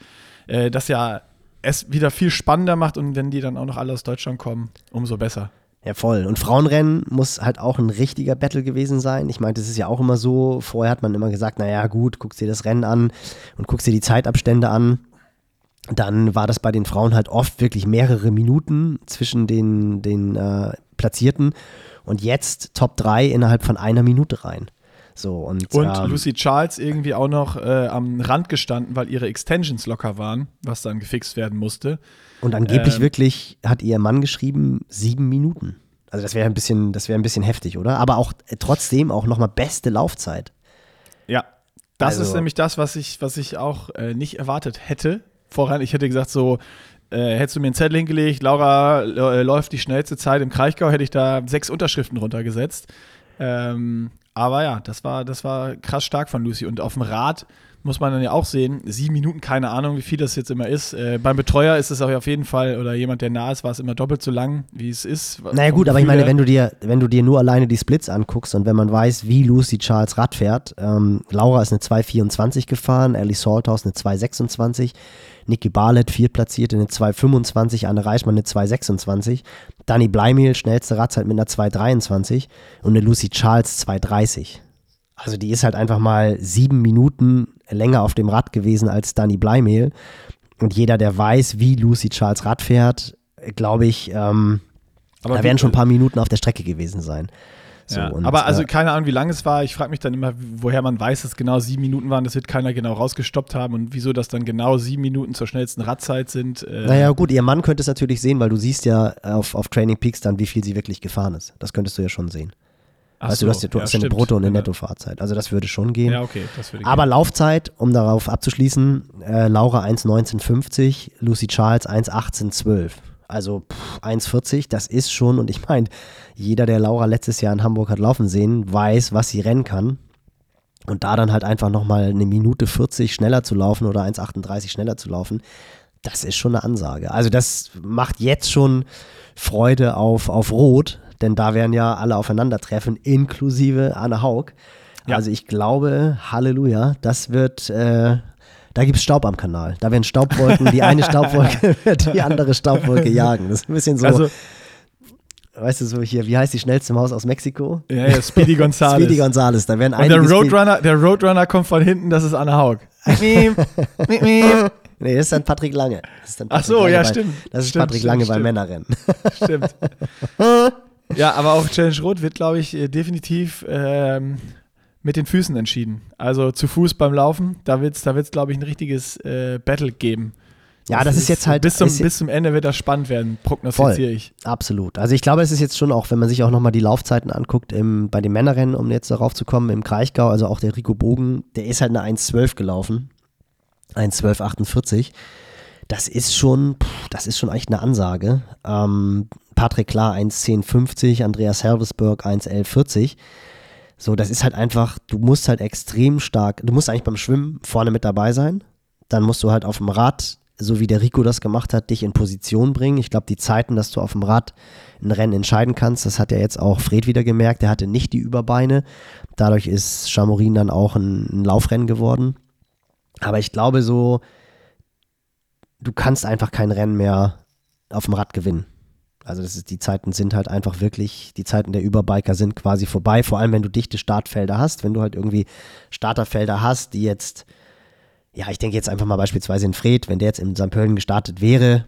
äh, das ja es wieder viel spannender macht und wenn die dann auch noch alle aus Deutschland kommen, umso besser. Ja, voll. Und Frauenrennen muss halt auch ein richtiger Battle gewesen sein. Ich meine, das ist ja auch immer so. Vorher hat man immer gesagt, naja, gut, guckst dir das Rennen an und guckst dir die Zeitabstände an. Dann war das bei den Frauen halt oft wirklich mehrere Minuten zwischen den, den äh, Platzierten. Und jetzt Top 3 innerhalb von einer Minute rein. So, und und ähm, Lucy Charles irgendwie auch noch äh, am Rand gestanden, weil ihre Extensions locker waren, was dann gefixt werden musste. Und angeblich ähm, wirklich hat ihr Mann geschrieben, sieben Minuten. Also das wäre ein bisschen, das wäre ein bisschen heftig, oder? Aber auch äh, trotzdem auch nochmal beste Laufzeit. Ja, das also, ist nämlich das, was ich, was ich auch äh, nicht erwartet hätte. Voran, ich hätte gesagt, so, äh, hättest du mir einen Zettel hingelegt, Laura äh, läuft die schnellste Zeit im Kraichgau, hätte ich da sechs Unterschriften runtergesetzt. Ähm, aber ja, das war, das war krass stark von Lucy. Und auf dem Rad muss man dann ja auch sehen, sieben Minuten, keine Ahnung, wie viel das jetzt immer ist. Äh, beim Betreuer ist es auch auf jeden Fall, oder jemand, der nah ist, war es immer doppelt so lang, wie es ist. Naja gut, aber ich meine, wenn du dir, wenn du dir nur alleine die Splits anguckst und wenn man weiß, wie Lucy Charles Rad fährt, ähm, Laura ist eine 2,24 gefahren, Ellie Salthaus eine 2,26, Niki Barlett viertplatzierte eine 2,25, Anne Reichmann eine 2,26, Dani Bleimehl schnellste Radzeit mit einer 2,23 und eine Lucy Charles 2,30. Also die ist halt einfach mal sieben Minuten länger auf dem Rad gewesen als Dani Bleimehl. Und jeder, der weiß, wie Lucy Charles Rad fährt, glaube ich, ähm, da werden schon ein paar Minuten auf der Strecke gewesen sein. So, ja, und, aber also äh, keine Ahnung, wie lange es war. Ich frage mich dann immer, woher man weiß, dass genau sieben Minuten waren. Das wird keiner genau rausgestoppt haben und wieso das dann genau sieben Minuten zur schnellsten Radzeit sind. Äh naja, gut, ihr Mann könnte es natürlich sehen, weil du siehst ja auf, auf Training Peaks dann, wie viel sie wirklich gefahren ist. Das könntest du ja schon sehen. Weißt so, du, hast, du ja, hast ja eine Brutto- und eine Nettofahrzeit. Also das würde schon gehen. Ja, okay, das würde gehen. Aber Laufzeit, um darauf abzuschließen, äh, Laura 1,1950, Lucy Charles 1,1812 also 1,40, das ist schon, und ich meine, jeder, der Laura letztes Jahr in Hamburg hat laufen sehen, weiß, was sie rennen kann. Und da dann halt einfach nochmal eine Minute 40 schneller zu laufen oder 1,38 schneller zu laufen, das ist schon eine Ansage. Also das macht jetzt schon Freude auf, auf Rot, denn da werden ja alle aufeinandertreffen, inklusive Anne Haug. Ja. Also ich glaube, Halleluja, das wird äh, da gibt es Staub am Kanal. Da werden Staubwolken, die eine Staubwolke wird die andere Staubwolke jagen. Das ist ein bisschen so. Also, weißt du, so hier, wie heißt die schnellste Maus aus Mexiko? Ja, ja Speedy Gonzales. Speedy Gonzales, da werden Und der Roadrunner, der Roadrunner kommt von hinten, das ist Anna Haug. nee, das ist dann Patrick Lange. Dann Patrick Ach so, Lange ja, bei, stimmt. Das ist stimmt, Patrick Lange stimmt, beim Männerrennen. Stimmt. Ja, aber auch Challenge Rot wird, glaube ich, äh, definitiv ähm, mit den Füßen entschieden. Also zu Fuß beim Laufen, da wird es, da wird's, glaube ich, ein richtiges äh, Battle geben Ja, das, das ist, ist jetzt halt. Bis zum, bis zum Ende wird das spannend werden, prognostiziere ich. Absolut. Also ich glaube, es ist jetzt schon auch, wenn man sich auch nochmal die Laufzeiten anguckt, im, bei den Männerrennen, um jetzt darauf zu kommen, im Kraichgau, also auch der Rico Bogen, der ist halt eine 1,12 gelaufen. 1,12,48. Das ist schon, das ist schon echt eine Ansage. Ähm, Patrick Klar 1,10,50, Andreas Helvesberg 1,11,40. So, das ist halt einfach, du musst halt extrem stark, du musst eigentlich beim Schwimmen vorne mit dabei sein. Dann musst du halt auf dem Rad so wie der Rico das gemacht hat, dich in Position bringen. Ich glaube, die Zeiten, dass du auf dem Rad ein Rennen entscheiden kannst, das hat ja jetzt auch Fred wieder gemerkt. Der hatte nicht die Überbeine. Dadurch ist Chamorin dann auch ein, ein Laufrennen geworden. Aber ich glaube so, du kannst einfach kein Rennen mehr auf dem Rad gewinnen. Also das ist, die Zeiten sind halt einfach wirklich, die Zeiten der Überbiker sind quasi vorbei, vor allem wenn du dichte Startfelder hast, wenn du halt irgendwie Starterfelder hast, die jetzt ja, ich denke jetzt einfach mal beispielsweise in Fred, wenn der jetzt in St. Pölten gestartet wäre,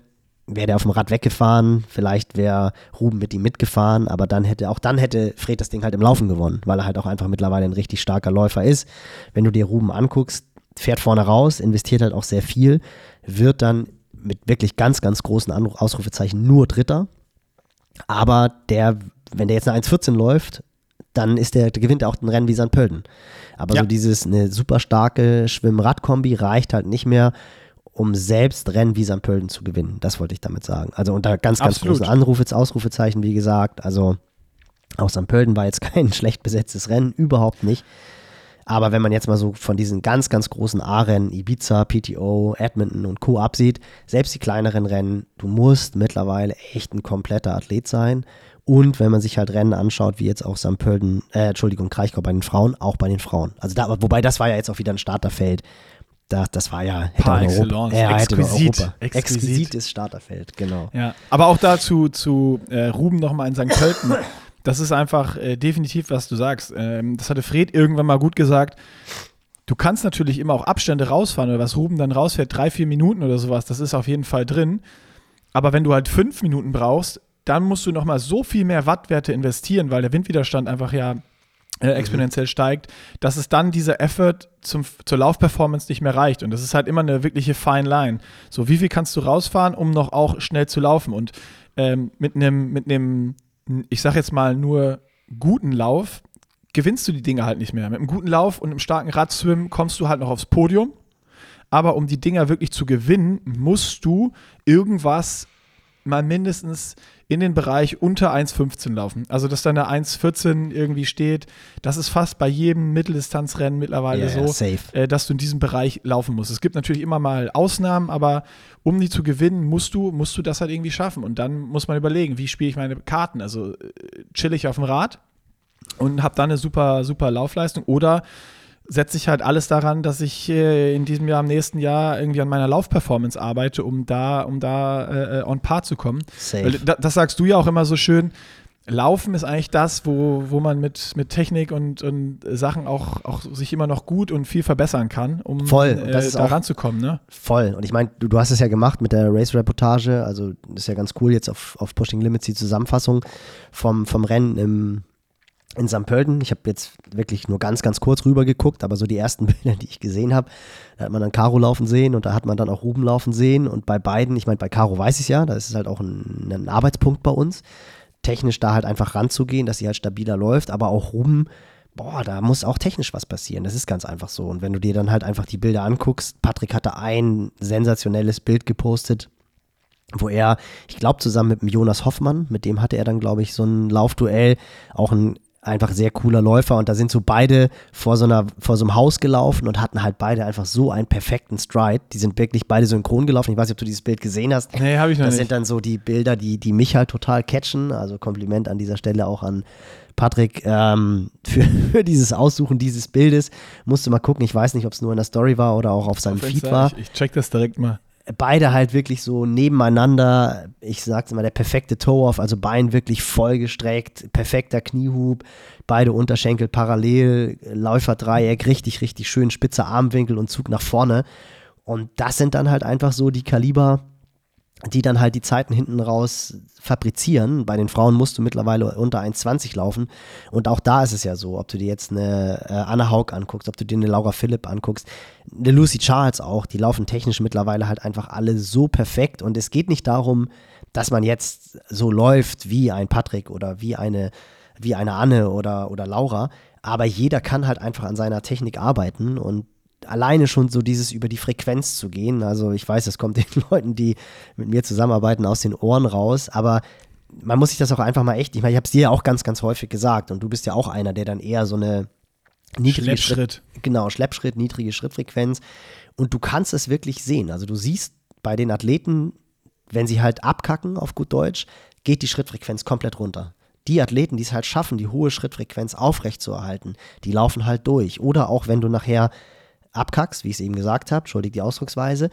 wäre der auf dem Rad weggefahren, vielleicht wäre Ruben mit ihm mitgefahren, aber dann hätte, auch dann hätte Fred das Ding halt im Laufen gewonnen, weil er halt auch einfach mittlerweile ein richtig starker Läufer ist. Wenn du dir Ruben anguckst, fährt vorne raus, investiert halt auch sehr viel, wird dann mit wirklich ganz, ganz großen Ausrufezeichen nur Dritter. Aber der, wenn der jetzt eine 1,14 läuft, dann ist der, der gewinnt er auch ein Rennen wie St. Pölten. Aber ja. so dieses, eine super starke Schwimm-Rad-Kombi reicht halt nicht mehr, um selbst Rennen wie St. Pölten zu gewinnen. Das wollte ich damit sagen. Also unter ganz, ganz Absolut. großen Anrufe, Ausrufezeichen, wie gesagt. Also auch St. Pölten war jetzt kein schlecht besetztes Rennen, überhaupt nicht. Aber wenn man jetzt mal so von diesen ganz, ganz großen A-Rennen, Ibiza, PTO, Edmonton und Co. absieht, selbst die kleineren Rennen, du musst mittlerweile echt ein kompletter Athlet sein. Und wenn man sich halt Rennen anschaut, wie jetzt auch St. Pölten, äh, Entschuldigung, Kraichgau bei den Frauen, auch bei den Frauen. Also da, wobei das war ja jetzt auch wieder ein Starterfeld. Das, das war ja Par excellence. Ja, exquisit. Europa. Exquisit. Exquisites Starterfeld, genau. Ja, aber auch dazu zu äh, Ruben nochmal in St. Pölten. Das ist einfach äh, definitiv, was du sagst. Ähm, das hatte Fred irgendwann mal gut gesagt. Du kannst natürlich immer auch Abstände rausfahren oder was Ruben dann rausfährt, drei, vier Minuten oder sowas, das ist auf jeden Fall drin. Aber wenn du halt fünf Minuten brauchst, dann musst du nochmal so viel mehr Wattwerte investieren, weil der Windwiderstand einfach ja äh, exponentiell mhm. steigt, dass es dann dieser Effort zum, zur Laufperformance nicht mehr reicht. Und das ist halt immer eine wirkliche Fine Line. So, wie viel kannst du rausfahren, um noch auch schnell zu laufen? Und ähm, mit einem, mit einem, ich sag jetzt mal nur guten Lauf, gewinnst du die Dinge halt nicht mehr. Mit einem guten Lauf und einem starken Radswim kommst du halt noch aufs Podium. Aber um die Dinger wirklich zu gewinnen, musst du irgendwas mal mindestens in den Bereich unter 1,15 laufen. Also, dass da eine 1,14 irgendwie steht, das ist fast bei jedem Mitteldistanzrennen mittlerweile yeah, so, äh, dass du in diesem Bereich laufen musst. Es gibt natürlich immer mal Ausnahmen, aber um die zu gewinnen, musst du, musst du das halt irgendwie schaffen. Und dann muss man überlegen, wie spiele ich meine Karten? Also, äh, chill ich auf dem Rad und habe dann eine super, super Laufleistung oder setze ich halt alles daran, dass ich äh, in diesem Jahr, im nächsten Jahr irgendwie an meiner Laufperformance arbeite, um da, um da äh, on par zu kommen. Safe. Da, das sagst du ja auch immer so schön. Laufen ist eigentlich das, wo, wo man mit, mit Technik und, und Sachen auch, auch sich immer noch gut und viel verbessern kann, um voll. Äh, da ranzukommen. Ne? Voll. Und ich meine, du, du hast es ja gemacht mit der Race-Reportage, also das ist ja ganz cool jetzt auf, auf Pushing Limits die Zusammenfassung vom, vom Rennen im, in St. Pölten. Ich habe jetzt wirklich nur ganz, ganz kurz rüber geguckt, aber so die ersten Bilder, die ich gesehen habe, da hat man dann Caro laufen sehen und da hat man dann auch Ruben laufen sehen. Und bei beiden, ich meine, bei Caro weiß ich ja, da ist es halt auch ein, ein, Arbeitspunkt bei uns, technisch da halt einfach ranzugehen, dass sie halt stabiler läuft, aber auch Ruben, boah, da muss auch technisch was passieren. Das ist ganz einfach so. Und wenn du dir dann halt einfach die Bilder anguckst, Patrick hatte ein sensationelles Bild gepostet, wo er, ich glaube, zusammen mit dem Jonas Hoffmann, mit dem hatte er dann, glaube ich, so ein Laufduell, auch ein einfach sehr cooler Läufer und da sind so beide vor so einer vor so einem Haus gelaufen und hatten halt beide einfach so einen perfekten Stride. Die sind wirklich beide synchron gelaufen. Ich weiß nicht, ob du dieses Bild gesehen hast. Nee, habe ich noch das nicht. Das sind dann so die Bilder, die die mich halt total catchen. Also Kompliment an dieser Stelle auch an Patrick ähm, für, für, dieses Aussuchen dieses Bildes. Musste mal gucken. Ich weiß nicht, ob es nur in der Story war oder auch auf seinem auf Feed war. Ich, ich check das direkt mal beide halt wirklich so nebeneinander, ich sag's immer, der perfekte Toe-Off, also Bein wirklich vollgestreckt, perfekter Kniehub, beide Unterschenkel parallel, Läuferdreieck, richtig, richtig schön, spitzer Armwinkel und Zug nach vorne. Und das sind dann halt einfach so die Kaliber, die dann halt die Zeiten hinten raus fabrizieren. Bei den Frauen musst du mittlerweile unter 1,20 laufen. Und auch da ist es ja so, ob du dir jetzt eine äh, Anna Haug anguckst, ob du dir eine Laura Philipp anguckst, eine Lucy Charles auch, die laufen technisch mittlerweile halt einfach alle so perfekt. Und es geht nicht darum, dass man jetzt so läuft wie ein Patrick oder wie eine, wie eine Anne oder, oder Laura. Aber jeder kann halt einfach an seiner Technik arbeiten und alleine schon so dieses über die Frequenz zu gehen. Also ich weiß, es kommt den Leuten, die mit mir zusammenarbeiten, aus den Ohren raus, aber man muss sich das auch einfach mal echt, ich meine, ich habe es dir ja auch ganz, ganz häufig gesagt und du bist ja auch einer, der dann eher so eine niedrige Schleppschritt. Schritt, genau, Schleppschritt, niedrige Schrittfrequenz und du kannst es wirklich sehen. Also du siehst bei den Athleten, wenn sie halt abkacken auf gut Deutsch, geht die Schrittfrequenz komplett runter die Athleten, die es halt schaffen, die hohe Schrittfrequenz aufrechtzuerhalten, die laufen halt durch. Oder auch wenn du nachher abkackst, wie ich es eben gesagt habe, entschuldigt die Ausdrucksweise,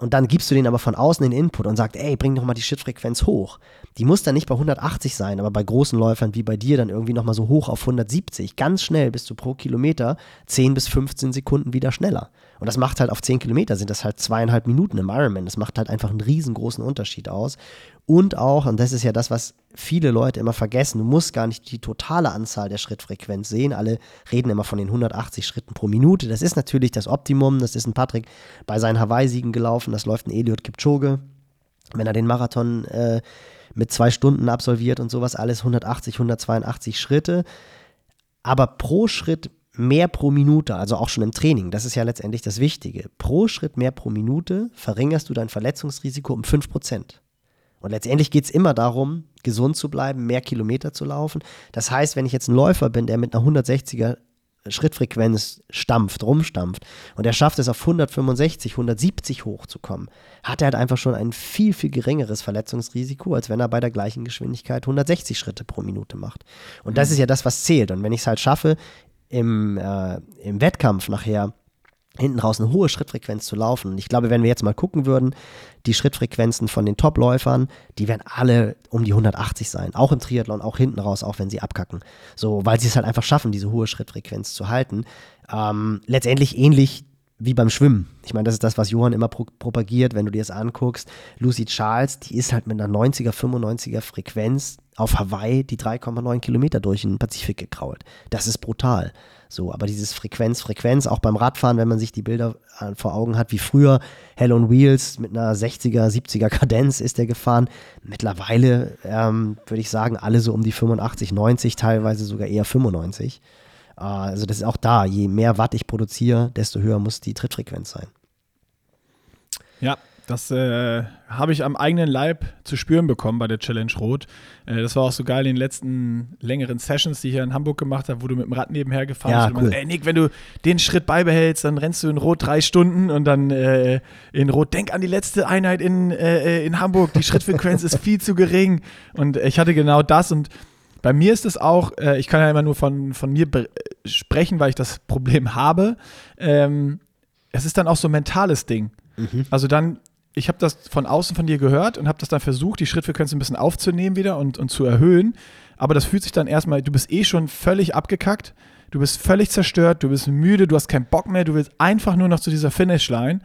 und dann gibst du denen aber von außen den Input und sagst, ey, bring doch mal die Schrittfrequenz hoch. Die muss dann nicht bei 180 sein, aber bei großen Läufern wie bei dir dann irgendwie nochmal so hoch auf 170. Ganz schnell bist du pro Kilometer 10 bis 15 Sekunden wieder schneller. Und das macht halt auf 10 Kilometer sind das halt zweieinhalb Minuten im Ironman. Das macht halt einfach einen riesengroßen Unterschied aus. Und auch, und das ist ja das, was viele Leute immer vergessen, du musst gar nicht die totale Anzahl der Schrittfrequenz sehen. Alle reden immer von den 180 Schritten pro Minute. Das ist natürlich das Optimum. Das ist ein Patrick bei seinen Hawaii-Siegen gelaufen. Das läuft ein Eliot Kipchoge. Wenn er den Marathon äh, mit zwei Stunden absolviert und sowas, alles 180, 182 Schritte. Aber pro Schritt mehr pro Minute, also auch schon im Training, das ist ja letztendlich das Wichtige. Pro Schritt mehr pro Minute verringerst du dein Verletzungsrisiko um 5%. Und letztendlich geht es immer darum, gesund zu bleiben, mehr Kilometer zu laufen. Das heißt, wenn ich jetzt ein Läufer bin, der mit einer 160er Schrittfrequenz stampft, rumstampft und er schafft es auf 165, 170 hochzukommen, hat er halt einfach schon ein viel, viel geringeres Verletzungsrisiko, als wenn er bei der gleichen Geschwindigkeit 160 Schritte pro Minute macht. Und das mhm. ist ja das, was zählt. Und wenn ich es halt schaffe, im, äh, im Wettkampf nachher hinten raus eine hohe Schrittfrequenz zu laufen. Und ich glaube, wenn wir jetzt mal gucken würden, die Schrittfrequenzen von den Topläufern, die werden alle um die 180 sein. Auch im Triathlon, auch hinten raus, auch wenn sie abkacken. So, weil sie es halt einfach schaffen, diese hohe Schrittfrequenz zu halten. Ähm, letztendlich ähnlich wie beim Schwimmen. Ich meine, das ist das, was Johann immer pro propagiert, wenn du dir das anguckst. Lucy Charles, die ist halt mit einer 90er, 95er Frequenz auf Hawaii die 3,9 Kilometer durch den Pazifik gekrault. Das ist brutal. So, aber dieses Frequenz, Frequenz, auch beim Radfahren, wenn man sich die Bilder äh, vor Augen hat, wie früher Hell on Wheels mit einer 60er, 70er Kadenz ist der gefahren. Mittlerweile ähm, würde ich sagen, alle so um die 85, 90, teilweise sogar eher 95. Äh, also das ist auch da, je mehr Watt ich produziere, desto höher muss die Trittfrequenz sein. Ja, das äh, habe ich am eigenen Leib zu spüren bekommen bei der Challenge Rot. Äh, das war auch so geil in den letzten längeren Sessions, die ich hier in Hamburg gemacht habe, wo du mit dem Rad nebenher gefahren ja, bist. Cool. Meinst, ey Nick, wenn du den Schritt beibehältst, dann rennst du in Rot drei Stunden und dann äh, in Rot, denk an die letzte Einheit in, äh, in Hamburg, die Schrittfrequenz ist viel zu gering. Und ich hatte genau das und bei mir ist es auch, äh, ich kann ja immer nur von, von mir sprechen, weil ich das Problem habe. Ähm, es ist dann auch so ein mentales Ding. Mhm. Also dann ich habe das von außen von dir gehört und habe das dann versucht, die Schrittfrequenz ein bisschen aufzunehmen wieder und, und zu erhöhen. Aber das fühlt sich dann erstmal, du bist eh schon völlig abgekackt, du bist völlig zerstört, du bist müde, du hast keinen Bock mehr, du willst einfach nur noch zu dieser Finishline.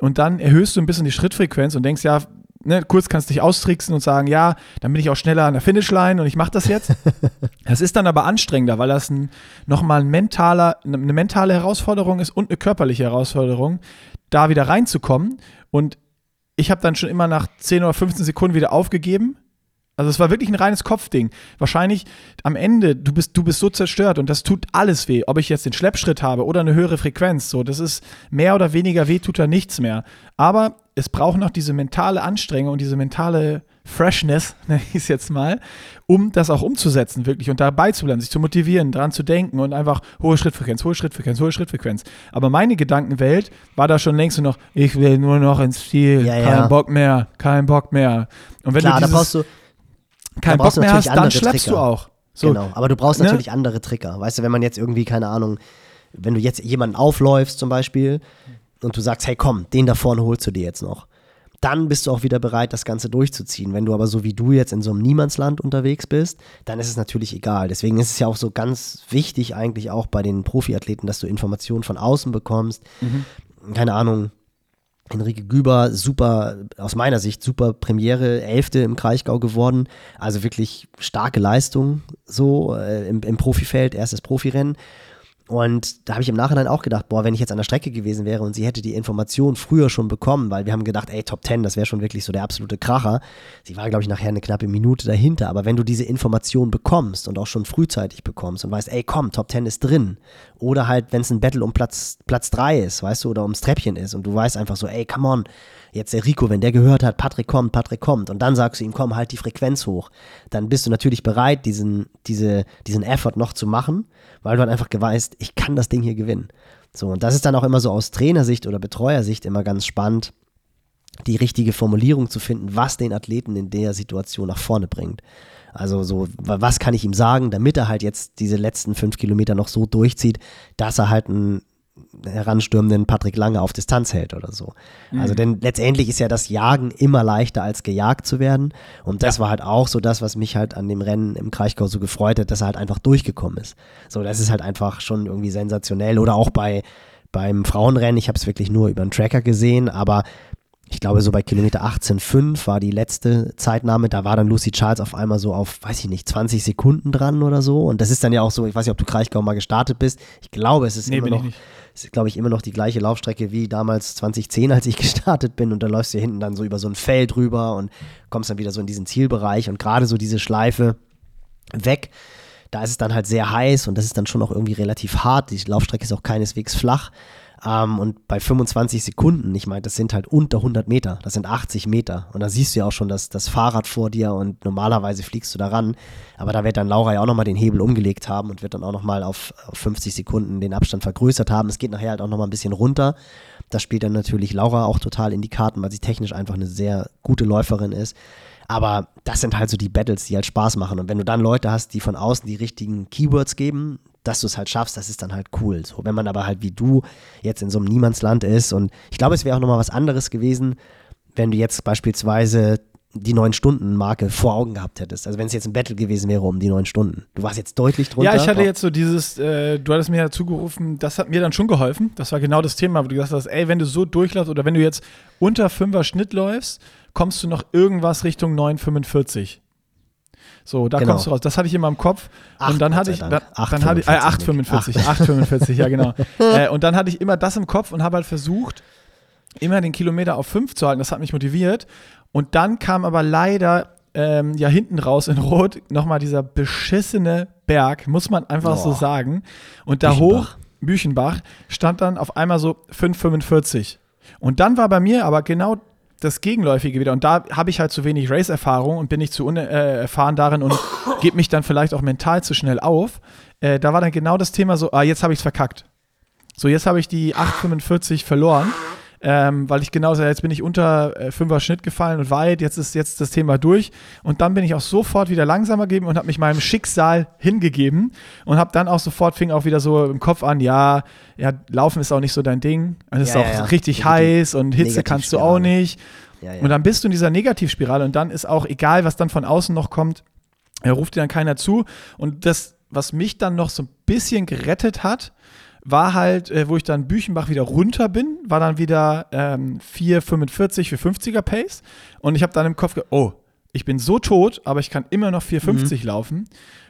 Und dann erhöhst du ein bisschen die Schrittfrequenz und denkst, ja, ne, kurz kannst du dich austricksen und sagen, ja, dann bin ich auch schneller an der Finishline und ich mache das jetzt. das ist dann aber anstrengender, weil das ein, nochmal ein mentaler, eine mentale Herausforderung ist und eine körperliche Herausforderung, da wieder reinzukommen. Und ich habe dann schon immer nach 10 oder 15 Sekunden wieder aufgegeben. Also es war wirklich ein reines Kopfding. Wahrscheinlich am Ende, du bist, du bist so zerstört und das tut alles weh. Ob ich jetzt den Schleppschritt habe oder eine höhere Frequenz, so, das ist mehr oder weniger weh, tut da nichts mehr. Aber es braucht noch diese mentale Anstrengung und diese mentale Freshness, nenne ich es jetzt mal, um das auch umzusetzen, wirklich und dabei zu bleiben, sich zu motivieren, dran zu denken und einfach hohe Schrittfrequenz, hohe Schrittfrequenz, hohe Schrittfrequenz. Aber meine Gedankenwelt war da schon längst nur noch, ich will nur noch ins Ziel, ja, kein ja. Bock mehr, kein Bock mehr. Und wenn Klar, du da brauchst du keinen Bock mehr hast, dann schleppst Trigger. du auch. So, genau, aber du brauchst ne? natürlich andere Trigger. Weißt du, wenn man jetzt irgendwie, keine Ahnung, wenn du jetzt jemanden aufläufst zum Beispiel und du sagst, hey komm, den da vorne holst du dir jetzt noch dann bist du auch wieder bereit, das Ganze durchzuziehen. Wenn du aber so wie du jetzt in so einem Niemandsland unterwegs bist, dann ist es natürlich egal. Deswegen ist es ja auch so ganz wichtig eigentlich auch bei den Profiathleten, dass du Informationen von außen bekommst. Mhm. Keine Ahnung, Henrike Güber, super, aus meiner Sicht, super Premiere, Elfte im Kraichgau geworden. Also wirklich starke Leistung so äh, im, im Profifeld, erstes Profirennen. Und da habe ich im Nachhinein auch gedacht, boah, wenn ich jetzt an der Strecke gewesen wäre und sie hätte die Information früher schon bekommen, weil wir haben gedacht, ey, Top 10, das wäre schon wirklich so der absolute Kracher. Sie war, glaube ich, nachher eine knappe Minute dahinter. Aber wenn du diese Information bekommst und auch schon frühzeitig bekommst und weißt, ey, komm, Top 10 ist drin. Oder halt, wenn es ein Battle um Platz, Platz 3 ist, weißt du, oder ums Treppchen ist und du weißt einfach so, ey, come on, jetzt der Rico, wenn der gehört hat, Patrick kommt, Patrick kommt, und dann sagst du ihm, komm, halt die Frequenz hoch, dann bist du natürlich bereit, diesen, diese, diesen Effort noch zu machen, weil du halt einfach weißt, ich kann das Ding hier gewinnen. So, und das ist dann auch immer so aus Trainersicht oder Betreuersicht immer ganz spannend, die richtige Formulierung zu finden, was den Athleten in der Situation nach vorne bringt. Also so, was kann ich ihm sagen, damit er halt jetzt diese letzten fünf Kilometer noch so durchzieht, dass er halt ein heranstürmenden Patrick Lange auf Distanz hält oder so. Mhm. Also denn letztendlich ist ja das Jagen immer leichter als gejagt zu werden und das ja. war halt auch so das, was mich halt an dem Rennen im Kraichgau so gefreut hat, dass er halt einfach durchgekommen ist. So, das ist halt einfach schon irgendwie sensationell oder auch bei beim Frauenrennen, ich habe es wirklich nur über einen Tracker gesehen, aber ich glaube, so bei Kilometer 18,5 war die letzte Zeitnahme. Da war dann Lucy Charles auf einmal so auf, weiß ich nicht, 20 Sekunden dran oder so. Und das ist dann ja auch so, ich weiß nicht, ob du Kraichgau mal gestartet bist. Ich glaube, es ist nee, immer noch, ist, glaube ich, immer noch die gleiche Laufstrecke wie damals 2010, als ich gestartet bin. Und da läufst du hinten dann so über so ein Feld rüber und kommst dann wieder so in diesen Zielbereich. Und gerade so diese Schleife weg, da ist es dann halt sehr heiß und das ist dann schon auch irgendwie relativ hart. Die Laufstrecke ist auch keineswegs flach. Ähm, und bei 25 Sekunden, ich meine, das sind halt unter 100 Meter, das sind 80 Meter. Und da siehst du ja auch schon das, das Fahrrad vor dir und normalerweise fliegst du da ran. Aber da wird dann Laura ja auch nochmal den Hebel umgelegt haben und wird dann auch nochmal auf, auf 50 Sekunden den Abstand vergrößert haben. Es geht nachher halt auch nochmal ein bisschen runter. Das spielt dann natürlich Laura auch total in die Karten, weil sie technisch einfach eine sehr gute Läuferin ist. Aber das sind halt so die Battles, die halt Spaß machen. Und wenn du dann Leute hast, die von außen die richtigen Keywords geben, dass du es halt schaffst, das ist dann halt cool. So, wenn man aber halt wie du jetzt in so einem Niemandsland ist und ich glaube, es wäre auch nochmal was anderes gewesen, wenn du jetzt beispielsweise die neun Stunden Marke vor Augen gehabt hättest. Also wenn es jetzt ein Battle gewesen wäre um die neun Stunden. Du warst jetzt deutlich drunter. Ja, ich hatte jetzt so dieses, äh, du hattest mir ja zugerufen, das hat mir dann schon geholfen. Das war genau das Thema, wo du gesagt hast, ey, wenn du so durchläufst oder wenn du jetzt unter Fünfer Schnitt läufst, kommst du noch irgendwas Richtung 9,45. So, da genau. kommst du raus. Das hatte ich immer im Kopf. Ach, und dann hatte ich, dann, dann hatte ich, äh, 8,45, 8,45, ja genau. äh, und dann hatte ich immer das im Kopf und habe halt versucht, immer den Kilometer auf 5 zu halten. Das hat mich motiviert. Und dann kam aber leider ähm, ja hinten raus in Rot nochmal dieser beschissene Berg, muss man einfach Boah. so sagen. Und da Büchenbach. hoch, Büchenbach, stand dann auf einmal so 5,45. Und dann war bei mir aber genau das Gegenläufige wieder. Und da habe ich halt zu wenig Race-Erfahrung und bin nicht zu unerfahren darin und gebe mich dann vielleicht auch mental zu schnell auf. Äh, da war dann genau das Thema so, ah, jetzt habe ich es verkackt. So, jetzt habe ich die 8,45 verloren ähm, weil ich genau sage, jetzt bin ich unter äh, Fünfer Schnitt gefallen und weit, jetzt ist jetzt das Thema durch. Und dann bin ich auch sofort wieder langsamer gegeben und habe mich meinem Schicksal hingegeben und habe dann auch sofort, fing auch wieder so im Kopf an, ja, ja, Laufen ist auch nicht so dein Ding. Es ist ja, auch ja, richtig heiß und Hitze kannst du auch nicht. Ja, und dann bist du in dieser Negativspirale und dann ist auch egal, was dann von außen noch kommt, er ruft dir dann keiner zu. Und das, was mich dann noch so ein bisschen gerettet hat, war halt, äh, wo ich dann Büchenbach wieder runter bin, war dann wieder ähm, 4,45 für 50er Pace. Und ich habe dann im Kopf, oh, ich bin so tot, aber ich kann immer noch 4,50 mhm. laufen.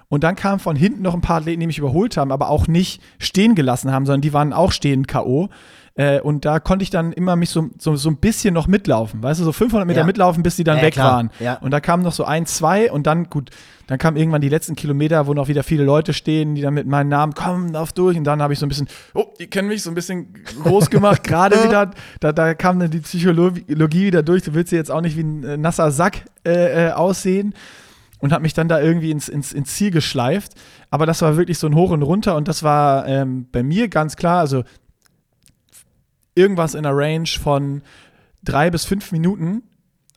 Und dann kamen von hinten noch ein paar Athleten, die mich überholt haben, aber auch nicht stehen gelassen haben, sondern die waren auch stehend K.O. Äh, und da konnte ich dann immer mich so, so, so ein bisschen noch mitlaufen. Weißt du, so 500 Meter ja. mitlaufen, bis die dann ja, weg klar. waren. Ja. Und da kamen noch so ein, zwei und dann, gut, dann kamen irgendwann die letzten Kilometer, wo noch wieder viele Leute stehen, die dann mit meinem Namen kommen, lauf durch. Und dann habe ich so ein bisschen, oh, die kennen mich so ein bisschen groß gemacht. Gerade wieder, da, da kam dann die Psychologie wieder durch. Du willst jetzt auch nicht wie ein äh, nasser Sack äh, äh, aussehen und habe mich dann da irgendwie ins, ins, ins Ziel geschleift. Aber das war wirklich so ein Hoch und Runter und das war ähm, bei mir ganz klar, also irgendwas in der Range von drei bis fünf Minuten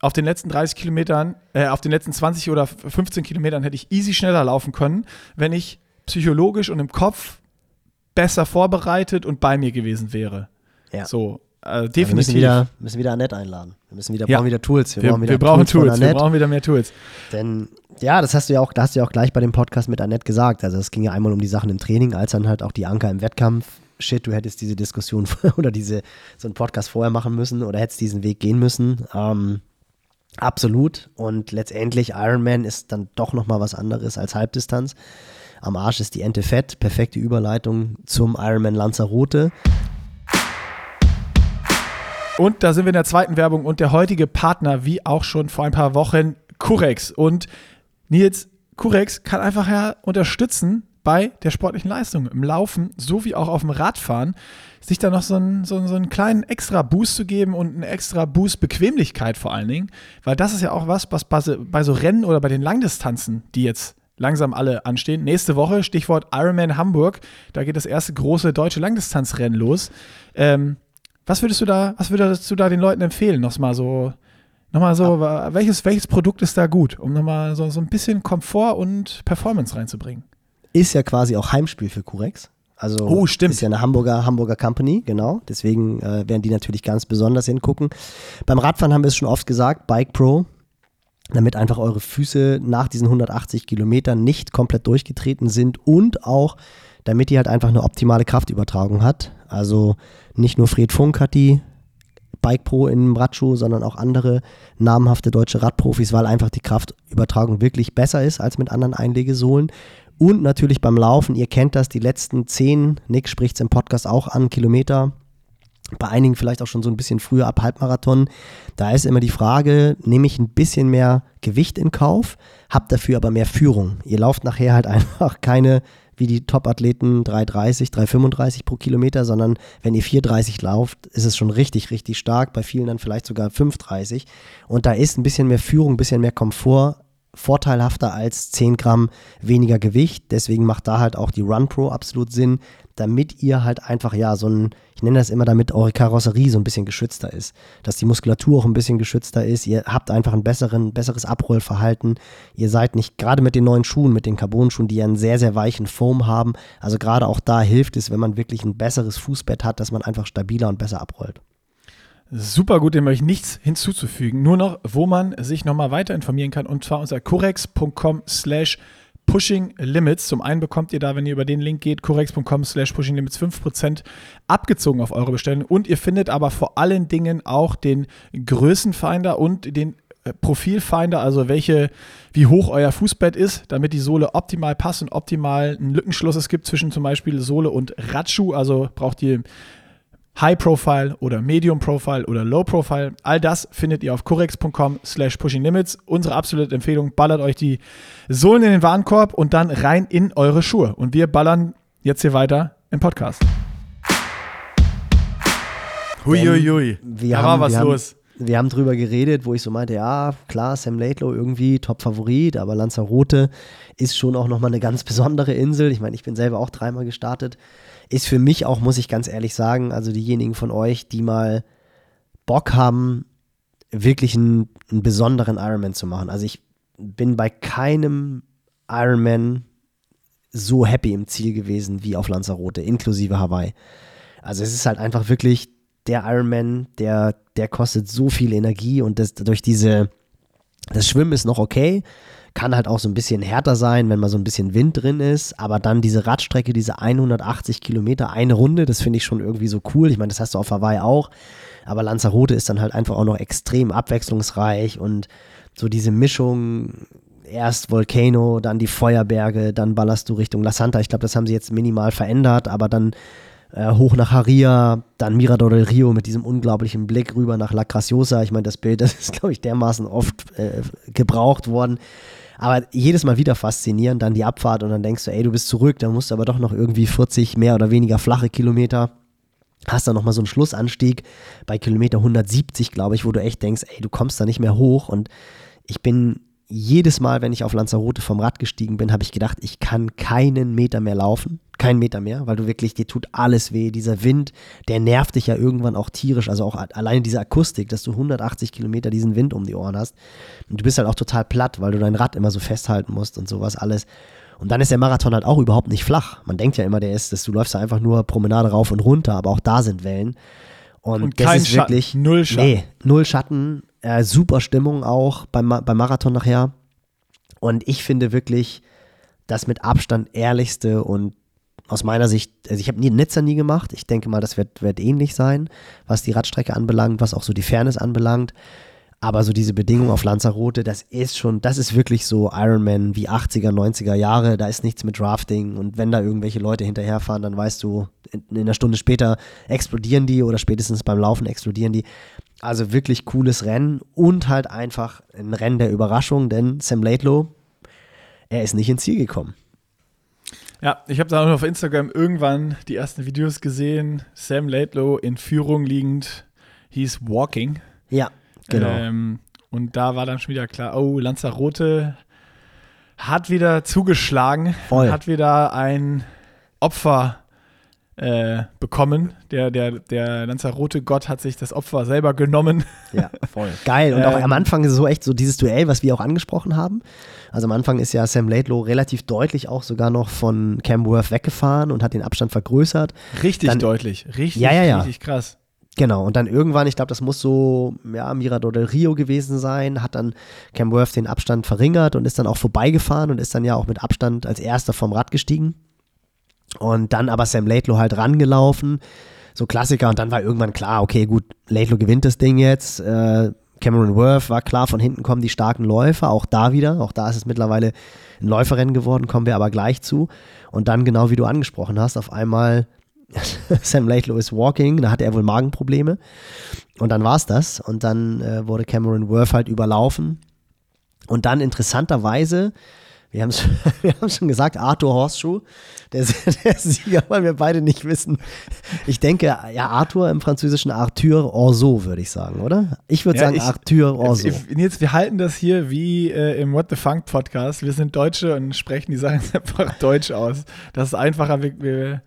auf den letzten 30 Kilometern, äh, auf den letzten 20 oder 15 Kilometern hätte ich easy schneller laufen können, wenn ich psychologisch und im Kopf besser vorbereitet und bei mir gewesen wäre. Ja. So, äh, definitiv. wir müssen wieder, müssen wieder Annette einladen. Wir müssen wieder, ja. brauchen wieder Tools. Wir, wir brauchen, wieder wir brauchen Tools, Tools. wir brauchen wieder mehr Tools. Denn, ja, das hast du ja auch, hast du ja auch gleich bei dem Podcast mit Annette gesagt. Also es ging ja einmal um die Sachen im Training, als dann halt auch die Anker im Wettkampf shit, du hättest diese Diskussion oder diese, so einen Podcast vorher machen müssen oder hättest diesen Weg gehen müssen. Ähm, absolut. Und letztendlich Ironman ist dann doch nochmal was anderes als Halbdistanz. Am Arsch ist die Ente fett. Perfekte Überleitung zum Ironman Lanzarote. Und da sind wir in der zweiten Werbung und der heutige Partner, wie auch schon vor ein paar Wochen, Curex. Und Nils, Curex kann einfach ja unterstützen bei der sportlichen Leistung im Laufen sowie auch auf dem Radfahren, sich da noch so einen, so, so einen kleinen extra Boost zu geben und einen extra Boost Bequemlichkeit vor allen Dingen, weil das ist ja auch was, was bei so Rennen oder bei den Langdistanzen, die jetzt langsam alle anstehen. Nächste Woche, Stichwort Ironman Hamburg, da geht das erste große deutsche Langdistanzrennen los. Ähm, was würdest du da, was würdest du da den Leuten empfehlen? Nochmal so, nochmal so, welches, welches Produkt ist da gut, um nochmal so, so ein bisschen Komfort und Performance reinzubringen? Ist ja quasi auch Heimspiel für Curex. Also oh, stimmt. ist ja eine Hamburger, Hamburger Company, genau. Deswegen äh, werden die natürlich ganz besonders hingucken. Beim Radfahren haben wir es schon oft gesagt, Bike Pro, damit einfach eure Füße nach diesen 180 Kilometern nicht komplett durchgetreten sind und auch damit ihr halt einfach eine optimale Kraftübertragung hat. Also nicht nur Fred Funk hat die Bike Pro im Radschuh, sondern auch andere namhafte deutsche Radprofis, weil einfach die Kraftübertragung wirklich besser ist als mit anderen Einlegesohlen. Und natürlich beim Laufen, ihr kennt das, die letzten 10, Nick spricht es im Podcast auch an, Kilometer, bei einigen vielleicht auch schon so ein bisschen früher ab Halbmarathon. Da ist immer die Frage, nehme ich ein bisschen mehr Gewicht in Kauf, habt dafür aber mehr Führung. Ihr lauft nachher halt einfach keine wie die Top-Athleten 3,30, 3,35 pro Kilometer, sondern wenn ihr 4,30 lauft, ist es schon richtig, richtig stark. Bei vielen dann vielleicht sogar 5,30. Und da ist ein bisschen mehr Führung, ein bisschen mehr Komfort vorteilhafter als 10 Gramm weniger Gewicht. Deswegen macht da halt auch die Run Pro absolut Sinn, damit ihr halt einfach, ja, so ein, ich nenne das immer, damit eure Karosserie so ein bisschen geschützter ist. Dass die Muskulatur auch ein bisschen geschützter ist. Ihr habt einfach ein besseren, besseres Abrollverhalten. Ihr seid nicht, gerade mit den neuen Schuhen, mit den Carbon-Schuhen, die ja einen sehr, sehr weichen Foam haben. Also gerade auch da hilft es, wenn man wirklich ein besseres Fußbett hat, dass man einfach stabiler und besser abrollt. Super gut, dem habe ich nichts hinzuzufügen. Nur noch, wo man sich nochmal weiter informieren kann, und zwar unter corex.com slash Pushing Limits. Zum einen bekommt ihr da, wenn ihr über den Link geht, corex.com slash Pushing Limits 5% abgezogen auf eure Bestellung. Und ihr findet aber vor allen Dingen auch den Größenfinder und den äh, Profilfinder, also welche, wie hoch euer Fußbett ist, damit die Sohle optimal passt und optimal einen Lückenschluss es gibt zwischen zum Beispiel Sohle und Radschuh. Also braucht ihr High Profile oder Medium Profile oder Low Profile. All das findet ihr auf corex.com slash pushing limits. Unsere absolute Empfehlung, ballert euch die Sohlen in den Warenkorb und dann rein in eure Schuhe. Und wir ballern jetzt hier weiter im Podcast. Huiuiui, da war was wir los. Haben, wir haben drüber geredet, wo ich so meinte, ja, klar, Sam Laidlow irgendwie Top-Favorit, aber Lanzarote ist schon auch nochmal eine ganz besondere Insel. Ich meine, ich bin selber auch dreimal gestartet ist für mich auch, muss ich ganz ehrlich sagen, also diejenigen von euch, die mal Bock haben, wirklich einen, einen besonderen Ironman zu machen. Also ich bin bei keinem Ironman so happy im Ziel gewesen wie auf Lanzarote, inklusive Hawaii. Also es ist halt einfach wirklich der Ironman, der, der kostet so viel Energie und das, durch diese, das Schwimmen ist noch okay, kann halt auch so ein bisschen härter sein, wenn mal so ein bisschen Wind drin ist. Aber dann diese Radstrecke, diese 180 Kilometer, eine Runde, das finde ich schon irgendwie so cool. Ich meine, das hast du auf Hawaii auch. Aber Lanzarote ist dann halt einfach auch noch extrem abwechslungsreich und so diese Mischung, erst Volcano, dann die Feuerberge, dann ballerst du Richtung La Santa. Ich glaube, das haben sie jetzt minimal verändert, aber dann äh, hoch nach Haria, dann Mirador del Rio mit diesem unglaublichen Blick rüber nach La Graciosa. Ich meine, das Bild, das ist, glaube ich, dermaßen oft äh, gebraucht worden. Aber jedes Mal wieder faszinierend, dann die Abfahrt und dann denkst du, ey, du bist zurück, dann musst du aber doch noch irgendwie 40 mehr oder weniger flache Kilometer. Hast dann nochmal so einen Schlussanstieg bei Kilometer 170, glaube ich, wo du echt denkst, ey, du kommst da nicht mehr hoch. Und ich bin jedes Mal, wenn ich auf Lanzarote vom Rad gestiegen bin, habe ich gedacht, ich kann keinen Meter mehr laufen keinen Meter mehr, weil du wirklich, dir tut alles weh. Dieser Wind, der nervt dich ja irgendwann auch tierisch. Also auch alleine diese Akustik, dass du 180 Kilometer diesen Wind um die Ohren hast. Und du bist halt auch total platt, weil du dein Rad immer so festhalten musst und sowas alles. Und dann ist der Marathon halt auch überhaupt nicht flach. Man denkt ja immer, der ist, dass du läufst da einfach nur Promenade rauf und runter, aber auch da sind Wellen. Und, und das ist wirklich Schatten, null Schatten. Nee, null Schatten. Äh, super Stimmung auch beim, beim Marathon nachher. Und ich finde wirklich das mit Abstand ehrlichste und aus meiner Sicht, also ich habe nie Nizza nie gemacht. Ich denke mal, das wird, wird ähnlich sein, was die Radstrecke anbelangt, was auch so die Fairness anbelangt. Aber so diese Bedingungen auf Lanzarote, das ist schon, das ist wirklich so Ironman wie 80er, 90er Jahre. Da ist nichts mit Drafting. Und wenn da irgendwelche Leute hinterherfahren, dann weißt du, in, in einer Stunde später explodieren die oder spätestens beim Laufen explodieren die. Also wirklich cooles Rennen und halt einfach ein Rennen der Überraschung, denn Sam Laidlow, er ist nicht ins Ziel gekommen. Ja, ich habe da auch auf Instagram irgendwann die ersten Videos gesehen. Sam Laidlow in Führung liegend, he's walking. Ja, genau. Ähm, und da war dann schon wieder klar, oh, Lanzarote hat wieder zugeschlagen, Voll. hat wieder ein Opfer äh, bekommen. Der, der, der Lanzarote-Gott hat sich das Opfer selber genommen. Ja, voll. Geil. Und auch Ähm. am Anfang ist es so echt so dieses Duell, was wir auch angesprochen haben. Also am Anfang ist ja Sam Laidlow relativ deutlich auch sogar noch von Cam Worth weggefahren und hat den Abstand vergrößert. Richtig Dann- deutlich. Richtig, Ja, ja, ja. richtig krass. Genau, und dann irgendwann, ich glaube, das muss so, ja, Mirador del Rio gewesen sein, hat dann Cam Worth den Abstand verringert und ist dann auch vorbeigefahren und ist dann ja auch mit Abstand als erster vom Rad gestiegen. Und dann aber Sam Laidlow halt rangelaufen, so Klassiker, und dann war irgendwann klar, okay, gut, Laidlow gewinnt das Ding jetzt. Äh, Cameron Worth war klar, von hinten kommen die starken Läufer, auch da wieder, auch da ist es mittlerweile ein Läuferrennen geworden, kommen wir aber gleich zu. Und dann, genau wie du angesprochen hast, auf einmal Sam Laidlow ist walking, da hatte er wohl Magenprobleme. Und dann war es das. Und dann äh, wurde Cameron Worth halt überlaufen. Und dann interessanterweise, wir haben es wir haben's schon gesagt, Arthur Horseshoe, der, der Sieger, weil wir beide nicht wissen. Ich denke, ja, Arthur im Französischen Arthur Orso, würde ich sagen, oder? Ich würde Ja, sagen ich- Arthur Orso. Jetzt, wir halten das hier wie äh, im What the Funk Podcast. Wir sind Deutsche und sprechen die Sachen einfach Deutsch aus. Das ist einfacher. Wir, wir,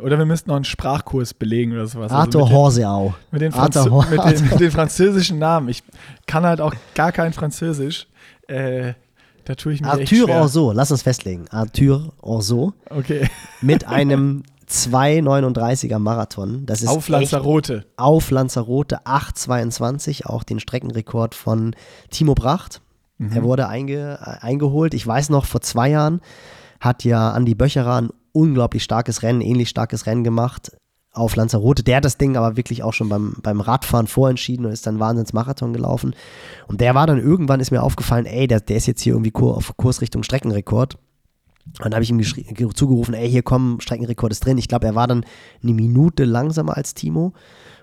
oder wir müssten noch einen Sprachkurs belegen oder sowas. Also Arthur mit den- Horseau. Mit den, Franzö Hor- mit, den, mit den französischen Namen. Ich kann halt auch gar kein Französisch. Äh, da tue ich mir Arthur. Orso, lass uns festlegen. Arthur Orso Okay. mit einem 2,39er Marathon. Das ist Auf Lanzarote. auf Lanzarote 8,22, auch den Streckenrekord von Timo Bracht. Mhm. Er wurde einge, äh, eingeholt. Ich weiß noch, vor zwei Jahren hat ja Andi Böcherer ein unglaublich starkes Rennen, ähnlich starkes Rennen gemacht auf Lanzarote. Der hat das Ding aber wirklich auch schon beim, beim Radfahren vorentschieden und ist dann Wahnsinns-Marathon gelaufen. Und der war dann irgendwann, ist mir aufgefallen, ey, der, der ist jetzt hier irgendwie Kur, auf Kurs Richtung Streckenrekord. Und dann habe ich ihm zugerufen, ey, hier komm, Streckenrekord ist drin. Ich glaube, er war dann eine Minute langsamer als Timo.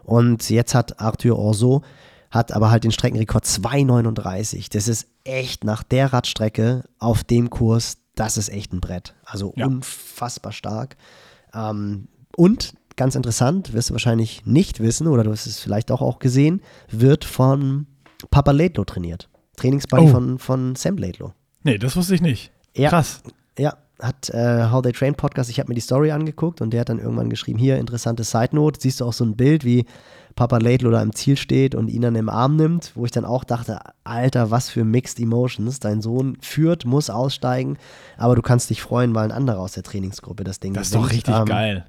Und jetzt hat Arthur Orso, hat aber halt den Streckenrekord 2,39. Das ist echt nach der Radstrecke auf dem Kurs, das ist echt ein Brett. Also Ja. unfassbar stark. Ähm, und ganz interessant, wirst du wahrscheinlich nicht wissen, oder du hast es vielleicht auch, auch gesehen, wird von Papa Laidlow trainiert. Trainingsbuddy Oh. von, von Sam Laidlow. Nee, das wusste ich nicht. Ja. Krass. Ja, hat äh, How They Train Podcast, ich habe mir die Story angeguckt und der hat dann irgendwann geschrieben, hier, interessante Side Note, siehst du auch so ein Bild, wie Papa Laidlow da im Ziel steht und ihn dann im Arm nimmt, wo ich dann auch dachte, Alter, was für Mixed Emotions, dein Sohn führt, muss aussteigen, aber du kannst dich freuen, weil ein anderer aus der Trainingsgruppe das Ding Das ist doch richtig Ähm, geil.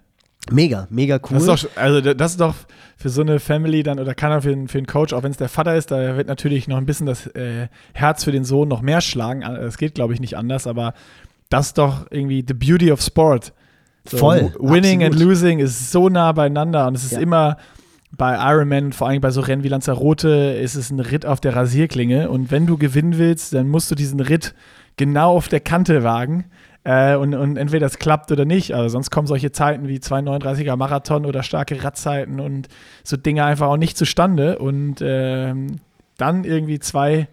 Mega, mega cool. Das ist doch, also das ist doch für so eine Family dann, oder kann auch für, einen- für einen Coach, auch wenn es der Vater ist, da wird natürlich noch ein bisschen das äh, Herz für den Sohn noch mehr schlagen. Es geht, glaube ich, nicht anders, aber das ist doch irgendwie the beauty of sport. So, Voll, Winning and absolut. losing ist so nah beieinander und es ist Ja. immer bei Ironman, vor allem bei so Rennen wie Lanzarote, ist es ein Ritt auf der Rasierklinge und wenn du gewinnen willst, dann musst du diesen Ritt genau auf der Kante wagen. Äh, und, und entweder es klappt oder nicht. Also sonst kommen solche Zeiten wie 2,39er Marathon oder starke Radzeiten und so Dinge einfach auch nicht zustande. Und ähm, dann irgendwie zwei,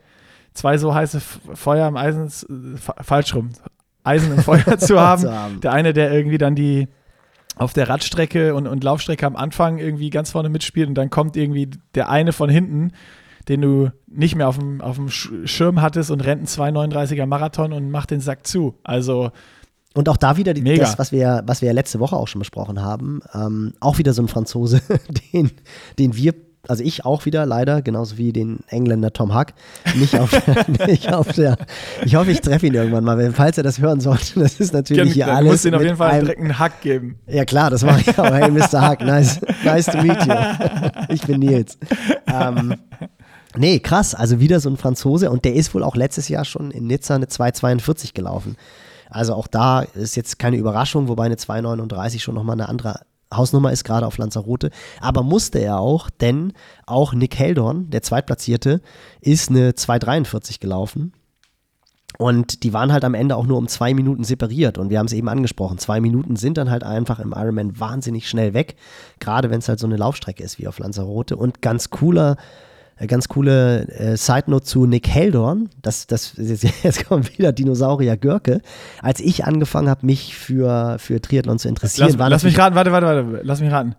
zwei so heiße Feuer im Eisen, äh, fa- falsch rum, Eisen im Feuer zu haben. Zu haben. Der eine, der irgendwie dann die auf der Radstrecke und, und Laufstrecke am Anfang irgendwie ganz vorne mitspielt und dann kommt irgendwie der eine von hinten, den du nicht mehr auf dem, auf dem Sch- Schirm hattest und rennt einen 2,39er Marathon und macht den Sack zu. Also Und auch da wieder die, das, was wir, was wir ja letzte Woche auch schon besprochen haben, ähm, auch wieder so ein Franzose, den, den wir, also ich auch wieder leider, genauso wie den Engländer Tom Huck, nicht auf, nicht auf der, ich hoffe, ich treffe ihn irgendwann mal, falls er das hören sollte, das ist natürlich hier dann alles. musst du ihm auf jeden Fall einem- direkt einen Hack geben. ja klar, das mache ich auch. Hey, Mr. Huck, nice, nice to meet you. Ich bin Nils. Ähm, nee, krass, also wieder so ein Franzose und der ist wohl auch letztes Jahr schon in Nizza eine 2,42 gelaufen. Also auch da ist jetzt keine Überraschung, wobei eine 2,39 schon nochmal eine andere Hausnummer ist, gerade auf Lanzarote. Aber musste er auch, denn auch Nick Heldorn, der Zweitplatzierte, ist eine 2,43 gelaufen. Und die waren halt am Ende auch nur um zwei Minuten separiert. Und wir haben es eben angesprochen. Zwei Minuten sind dann halt einfach im Ironman wahnsinnig schnell weg. Gerade wenn es halt so eine Laufstrecke ist wie auf Lanzarote. Und ganz cooler, ganz coole äh, Side Note zu Nick Heldorn. Das, das, jetzt, jetzt kommt wieder Dinosaurier Görke. Als ich angefangen habe, mich für, für Triathlon zu interessieren, lass, war lass mich raten, warte, warte, warte, lass mich raten.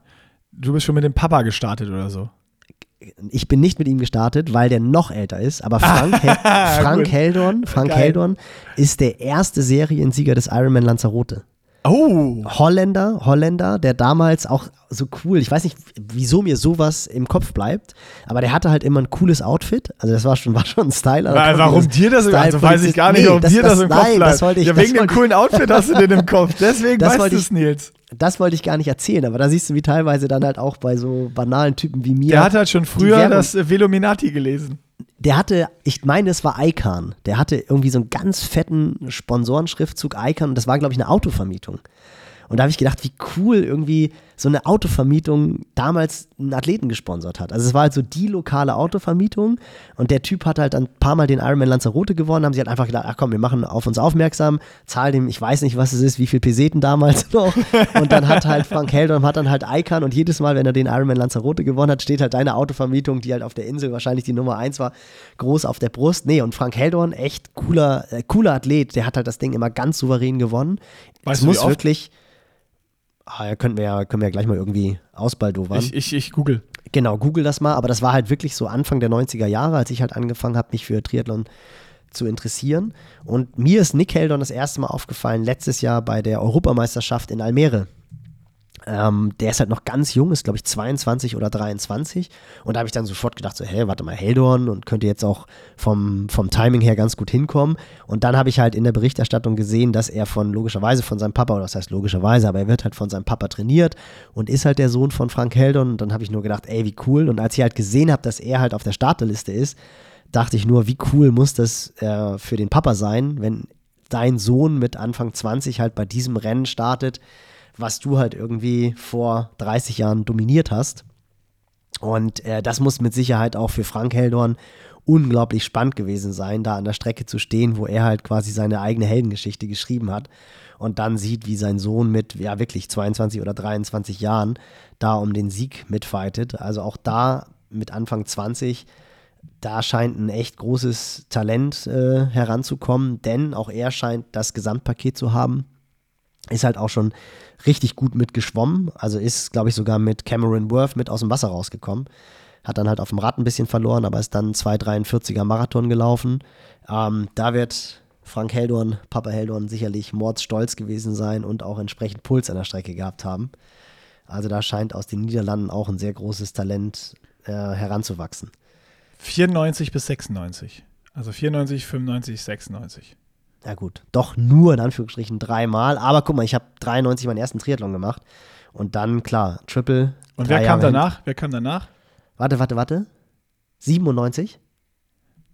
Du bist schon mit dem Papa gestartet oder so. ich bin nicht mit ihm gestartet, weil der noch älter ist, aber Frank, Hel Frank. Heldorn, Frank Geil. Heldorn ist der erste Seriensieger des Ironman Lanzarote. Oh! Holländer, Holländer, der damals auch so cool, ich weiß nicht, wieso mir sowas im Kopf bleibt, aber der hatte halt immer ein cooles Outfit, also das war schon, war schon ein Style. Weil, warum dir das, also weiß ich gar nicht, Nee, warum das- dir das, das- im Kopf nein, bleibt. das wollte ich- ja, wegen dem coolen Outfit hast du den im Kopf, deswegen Das weißt wollte du ich- es, Nils. Das wollte ich gar nicht erzählen, aber da siehst du, wie teilweise dann halt auch bei so banalen Typen wie mir. Der hat halt schon früher das Velominati gelesen. Der hatte, ich meine, es war Icon. Der hatte irgendwie so einen ganz fetten Sponsorenschriftzug Icon das war, glaube ich, eine Autovermietung. Und da habe ich gedacht, wie cool irgendwie so eine Autovermietung damals einen Athleten gesponsert hat. Also es war halt so die lokale Autovermietung und der Typ hat halt ein paar Mal den Ironman Lanzarote gewonnen, haben sie halt einfach gedacht, ach komm, wir machen auf uns aufmerksam, zahl dem, ich weiß nicht, was es ist, wie viel Peseten damals noch. Und dann hat halt Frank Heldorm hat dann halt Icon und jedes Mal, wenn er den Ironman Lanzarote gewonnen hat, steht halt deine Autovermietung, die halt auf der Insel wahrscheinlich die Nummer eins war, groß auf der Brust. Nee, und Frank Heldorn, echt cooler, äh, cooler Athlet, der hat halt das Ding immer ganz souverän gewonnen. Weißt es muss wirklich. Ah, ja, können wir ja, können wir ja gleich mal irgendwie ausbaldowern. Ich, ich, ich google. Genau, google das mal, aber das war halt wirklich so Anfang der 90er Jahre, als ich halt angefangen habe, mich für Triathlon zu interessieren. Und mir ist Nick Heldon das erste Mal aufgefallen, letztes Jahr bei der Europameisterschaft in Almere. Ähm, der ist halt noch ganz jung, ist glaube ich 22 oder 23. Und da habe ich dann sofort gedacht, so, hä, warte mal, Heldorn und könnte jetzt auch vom, vom Timing her ganz gut hinkommen. Und dann habe ich halt in der Berichterstattung gesehen, dass er von, logischerweise von seinem Papa, oder das heißt logischerweise, aber er wird halt von seinem Papa trainiert und ist halt der Sohn von Frank Heldorn. Und dann habe ich nur gedacht, ey, wie cool. Und als ich halt gesehen habe, dass er halt auf der Starterliste ist, dachte ich nur, wie cool muss das äh, für den Papa sein, wenn dein Sohn mit Anfang 20 halt bei diesem Rennen startet, was du halt irgendwie vor 30 Jahren dominiert hast. Und äh, das muss mit Sicherheit auch für Frank Heldorn unglaublich spannend gewesen sein, da an der Strecke zu stehen, wo er halt quasi seine eigene Heldengeschichte geschrieben hat und dann sieht, wie sein Sohn mit, ja wirklich 22 oder 23 Jahren da um den Sieg mitfightet. Also auch da mit Anfang 20 da scheint ein echt großes Talent äh, heranzukommen, denn auch er scheint das Gesamtpaket zu haben. Ist halt auch schon richtig gut mitgeschwommen, also ist, glaube ich, sogar mit Cameron Worth mit aus dem Wasser rausgekommen. Hat dann halt auf dem Rad ein bisschen verloren, aber ist dann 2,43er Marathon gelaufen. Ähm, da wird Frank Heldorn, Papa Heldorn sicherlich mordsstolz gewesen sein und auch entsprechend Puls an der Strecke gehabt haben. Also da scheint aus den Niederlanden auch ein sehr großes Talent äh, heranzuwachsen. 94 bis 96. Also 94, 95, 96. Ja gut, doch nur in Anführungsstrichen dreimal. Aber guck mal, ich habe 93 meinen ersten Triathlon gemacht. Und dann, klar, Triple. Und wer kam Jahre danach? Wer kam danach? hin- Warte, warte, warte. 97?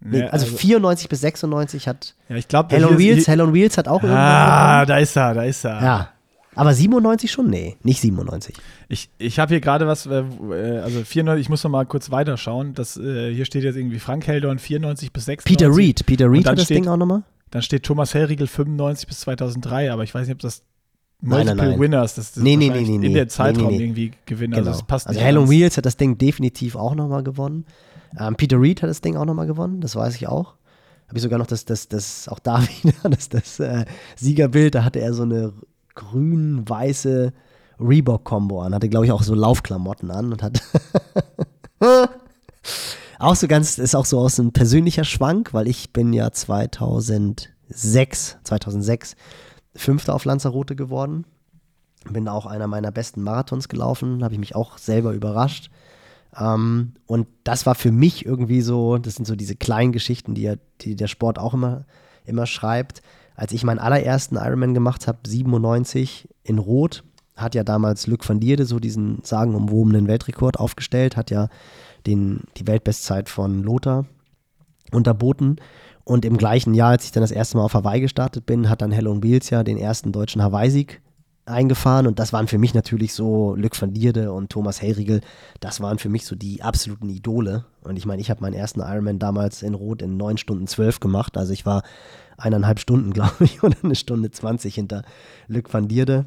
Nee, Nee, also, 94 bis 96 hat ja, ich glaube, Hell on Wheels, Hell on Wheels hat auch Ah, da ist er, da ist er. Ja. Aber 97 schon? Nee, nicht 97. Ich, ich habe hier gerade was, äh, äh, also 94, ich muss noch mal kurz weiterschauen. Das, äh, hier steht jetzt irgendwie Frank Heldorn 94 bis 96. Peter Reed. Peter Reed hat das steht- Ding auch nochmal? Dann steht Thomas Hellriegel 95 bis 2003, aber ich weiß nicht, ob das Nein, nein, Multiple nein. Winners, das, das Nee, nee, nee, in der Zeitraum irgendwie gewinnen. Genau. Also das passt also nicht. Hell on. Wheels hat das Ding definitiv auch nochmal gewonnen. Ähm, Peter Reed hat das Ding auch nochmal gewonnen, das weiß ich auch. Habe ich sogar noch das, das, das, auch da wieder, das, das äh, Siegerbild, da hatte er so eine grün-weiße Reebok-Kombo an, hatte, glaube ich, auch so Laufklamotten an und hat auch so ganz, ist auch so aus einem persönlicher Schwank, weil ich bin ja 2006, 2006 Fünfter auf Lanzarote geworden. Bin auch einer meiner besten Marathons gelaufen, habe ich mich auch selber überrascht. Ähm, und das war für mich irgendwie so, das sind so diese kleinen Geschichten, die, ja- die der Sport auch immer, immer schreibt. Als ich meinen allerersten Ironman gemacht habe, 97 in Rot, hat ja damals Luc van Dierde so diesen sagenumwobenen Weltrekord aufgestellt, hat ja den, die Weltbestzeit von Lothar unterboten. Und im gleichen Jahr, als ich dann das erste Mal auf Hawaii gestartet bin, hat dann Helen Wheels ja den ersten deutschen Hawaii-Sieg eingefahren. Und das waren für mich natürlich so Luc van Dierde und Thomas Heyriegel. Das waren für mich so die absoluten Idole. Und ich meine, ich habe meinen ersten Ironman damals in Rot in 9 Stunden 12 gemacht. Also ich war eineinhalb Stunden, glaube ich, oder eine Stunde 20 hinter Luc van Dierde.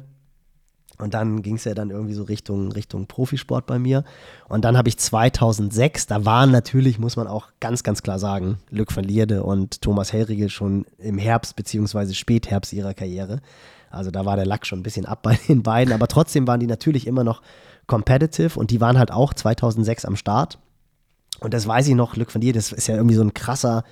Und dann ging es ja dann irgendwie so Richtung, Richtung Profisport bei mir. Und dann habe ich 2006, da waren natürlich, muss man auch ganz, ganz klar sagen, Luc van Lierde und Thomas Hellriegel schon im Herbst bzw. Spätherbst ihrer Karriere. Also da war der Lack schon ein bisschen ab bei den beiden, aber trotzdem waren die natürlich immer noch competitive und die waren halt auch 2006 am Start. Und das weiß ich noch, Luc van Lierde, das ist ja irgendwie so ein krasser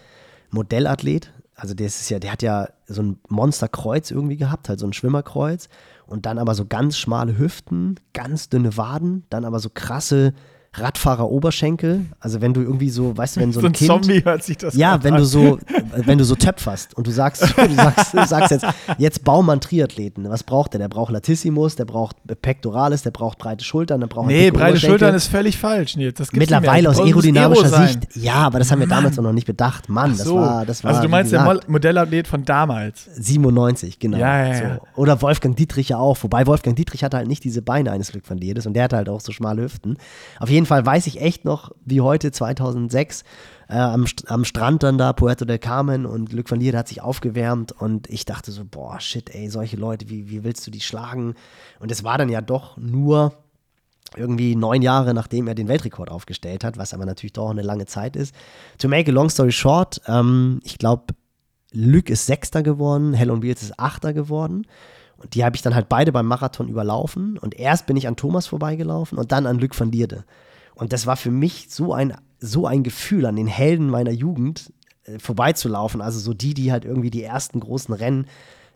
Modellathlet. Also der ist ja, der hat ja so ein Monsterkreuz irgendwie gehabt, halt so ein Schwimmerkreuz und dann aber so ganz schmale Hüften, ganz dünne Waden, dann aber so krasse Radfahrer-Oberschenkel. Also wenn du irgendwie so, weißt du, wenn so ein, so ein Kind, Zombie hört sich das Ja, wenn an. du so, wenn du so töpferst und du sagst, du sagst, du sagst jetzt, jetzt bau mal einen Triathleten. Was braucht der? Der braucht Latissimus, der braucht Pectoralis, der braucht breite Schultern, der braucht Nee, breite Schultern ist völlig falsch, Nils. Das Mittlerweile aus aerodynamischer Aero Sicht. Ja, aber das haben wir Mann. damals noch nicht bedacht. Mann, so. das war, das war. Also du meinst der Modellathlet von damals? 97, genau. Ja, ja, ja. So. Oder Wolfgang Dietrich ja auch. Wobei Wolfgang Dietrich hatte halt nicht diese Beine eines Glück von Liedes und der hatte halt auch so schmale Hüften. Auf jeden Fall weiß ich echt noch, wie heute 2006 äh, am, am Strand dann da, Puerto del Carmen und Luc van Lier hat sich aufgewärmt und ich dachte so, boah, shit, ey, solche Leute, wie, wie willst du die schlagen? Und es war dann ja doch nur irgendwie neun Jahre nachdem er den Weltrekord aufgestellt hat, was aber natürlich doch eine lange Zeit ist. To make a long story short, ähm, ich glaube, Luc ist Sechster geworden, Helen Beals ist Achter geworden. Und die habe ich dann halt beide beim Marathon überlaufen. Und erst bin ich an Thomas vorbeigelaufen und dann an Luc van Lierde. Und das war für mich so ein, so ein Gefühl, an den Helden meiner Jugend äh, vorbeizulaufen. Also so die, die halt irgendwie die ersten großen Rennen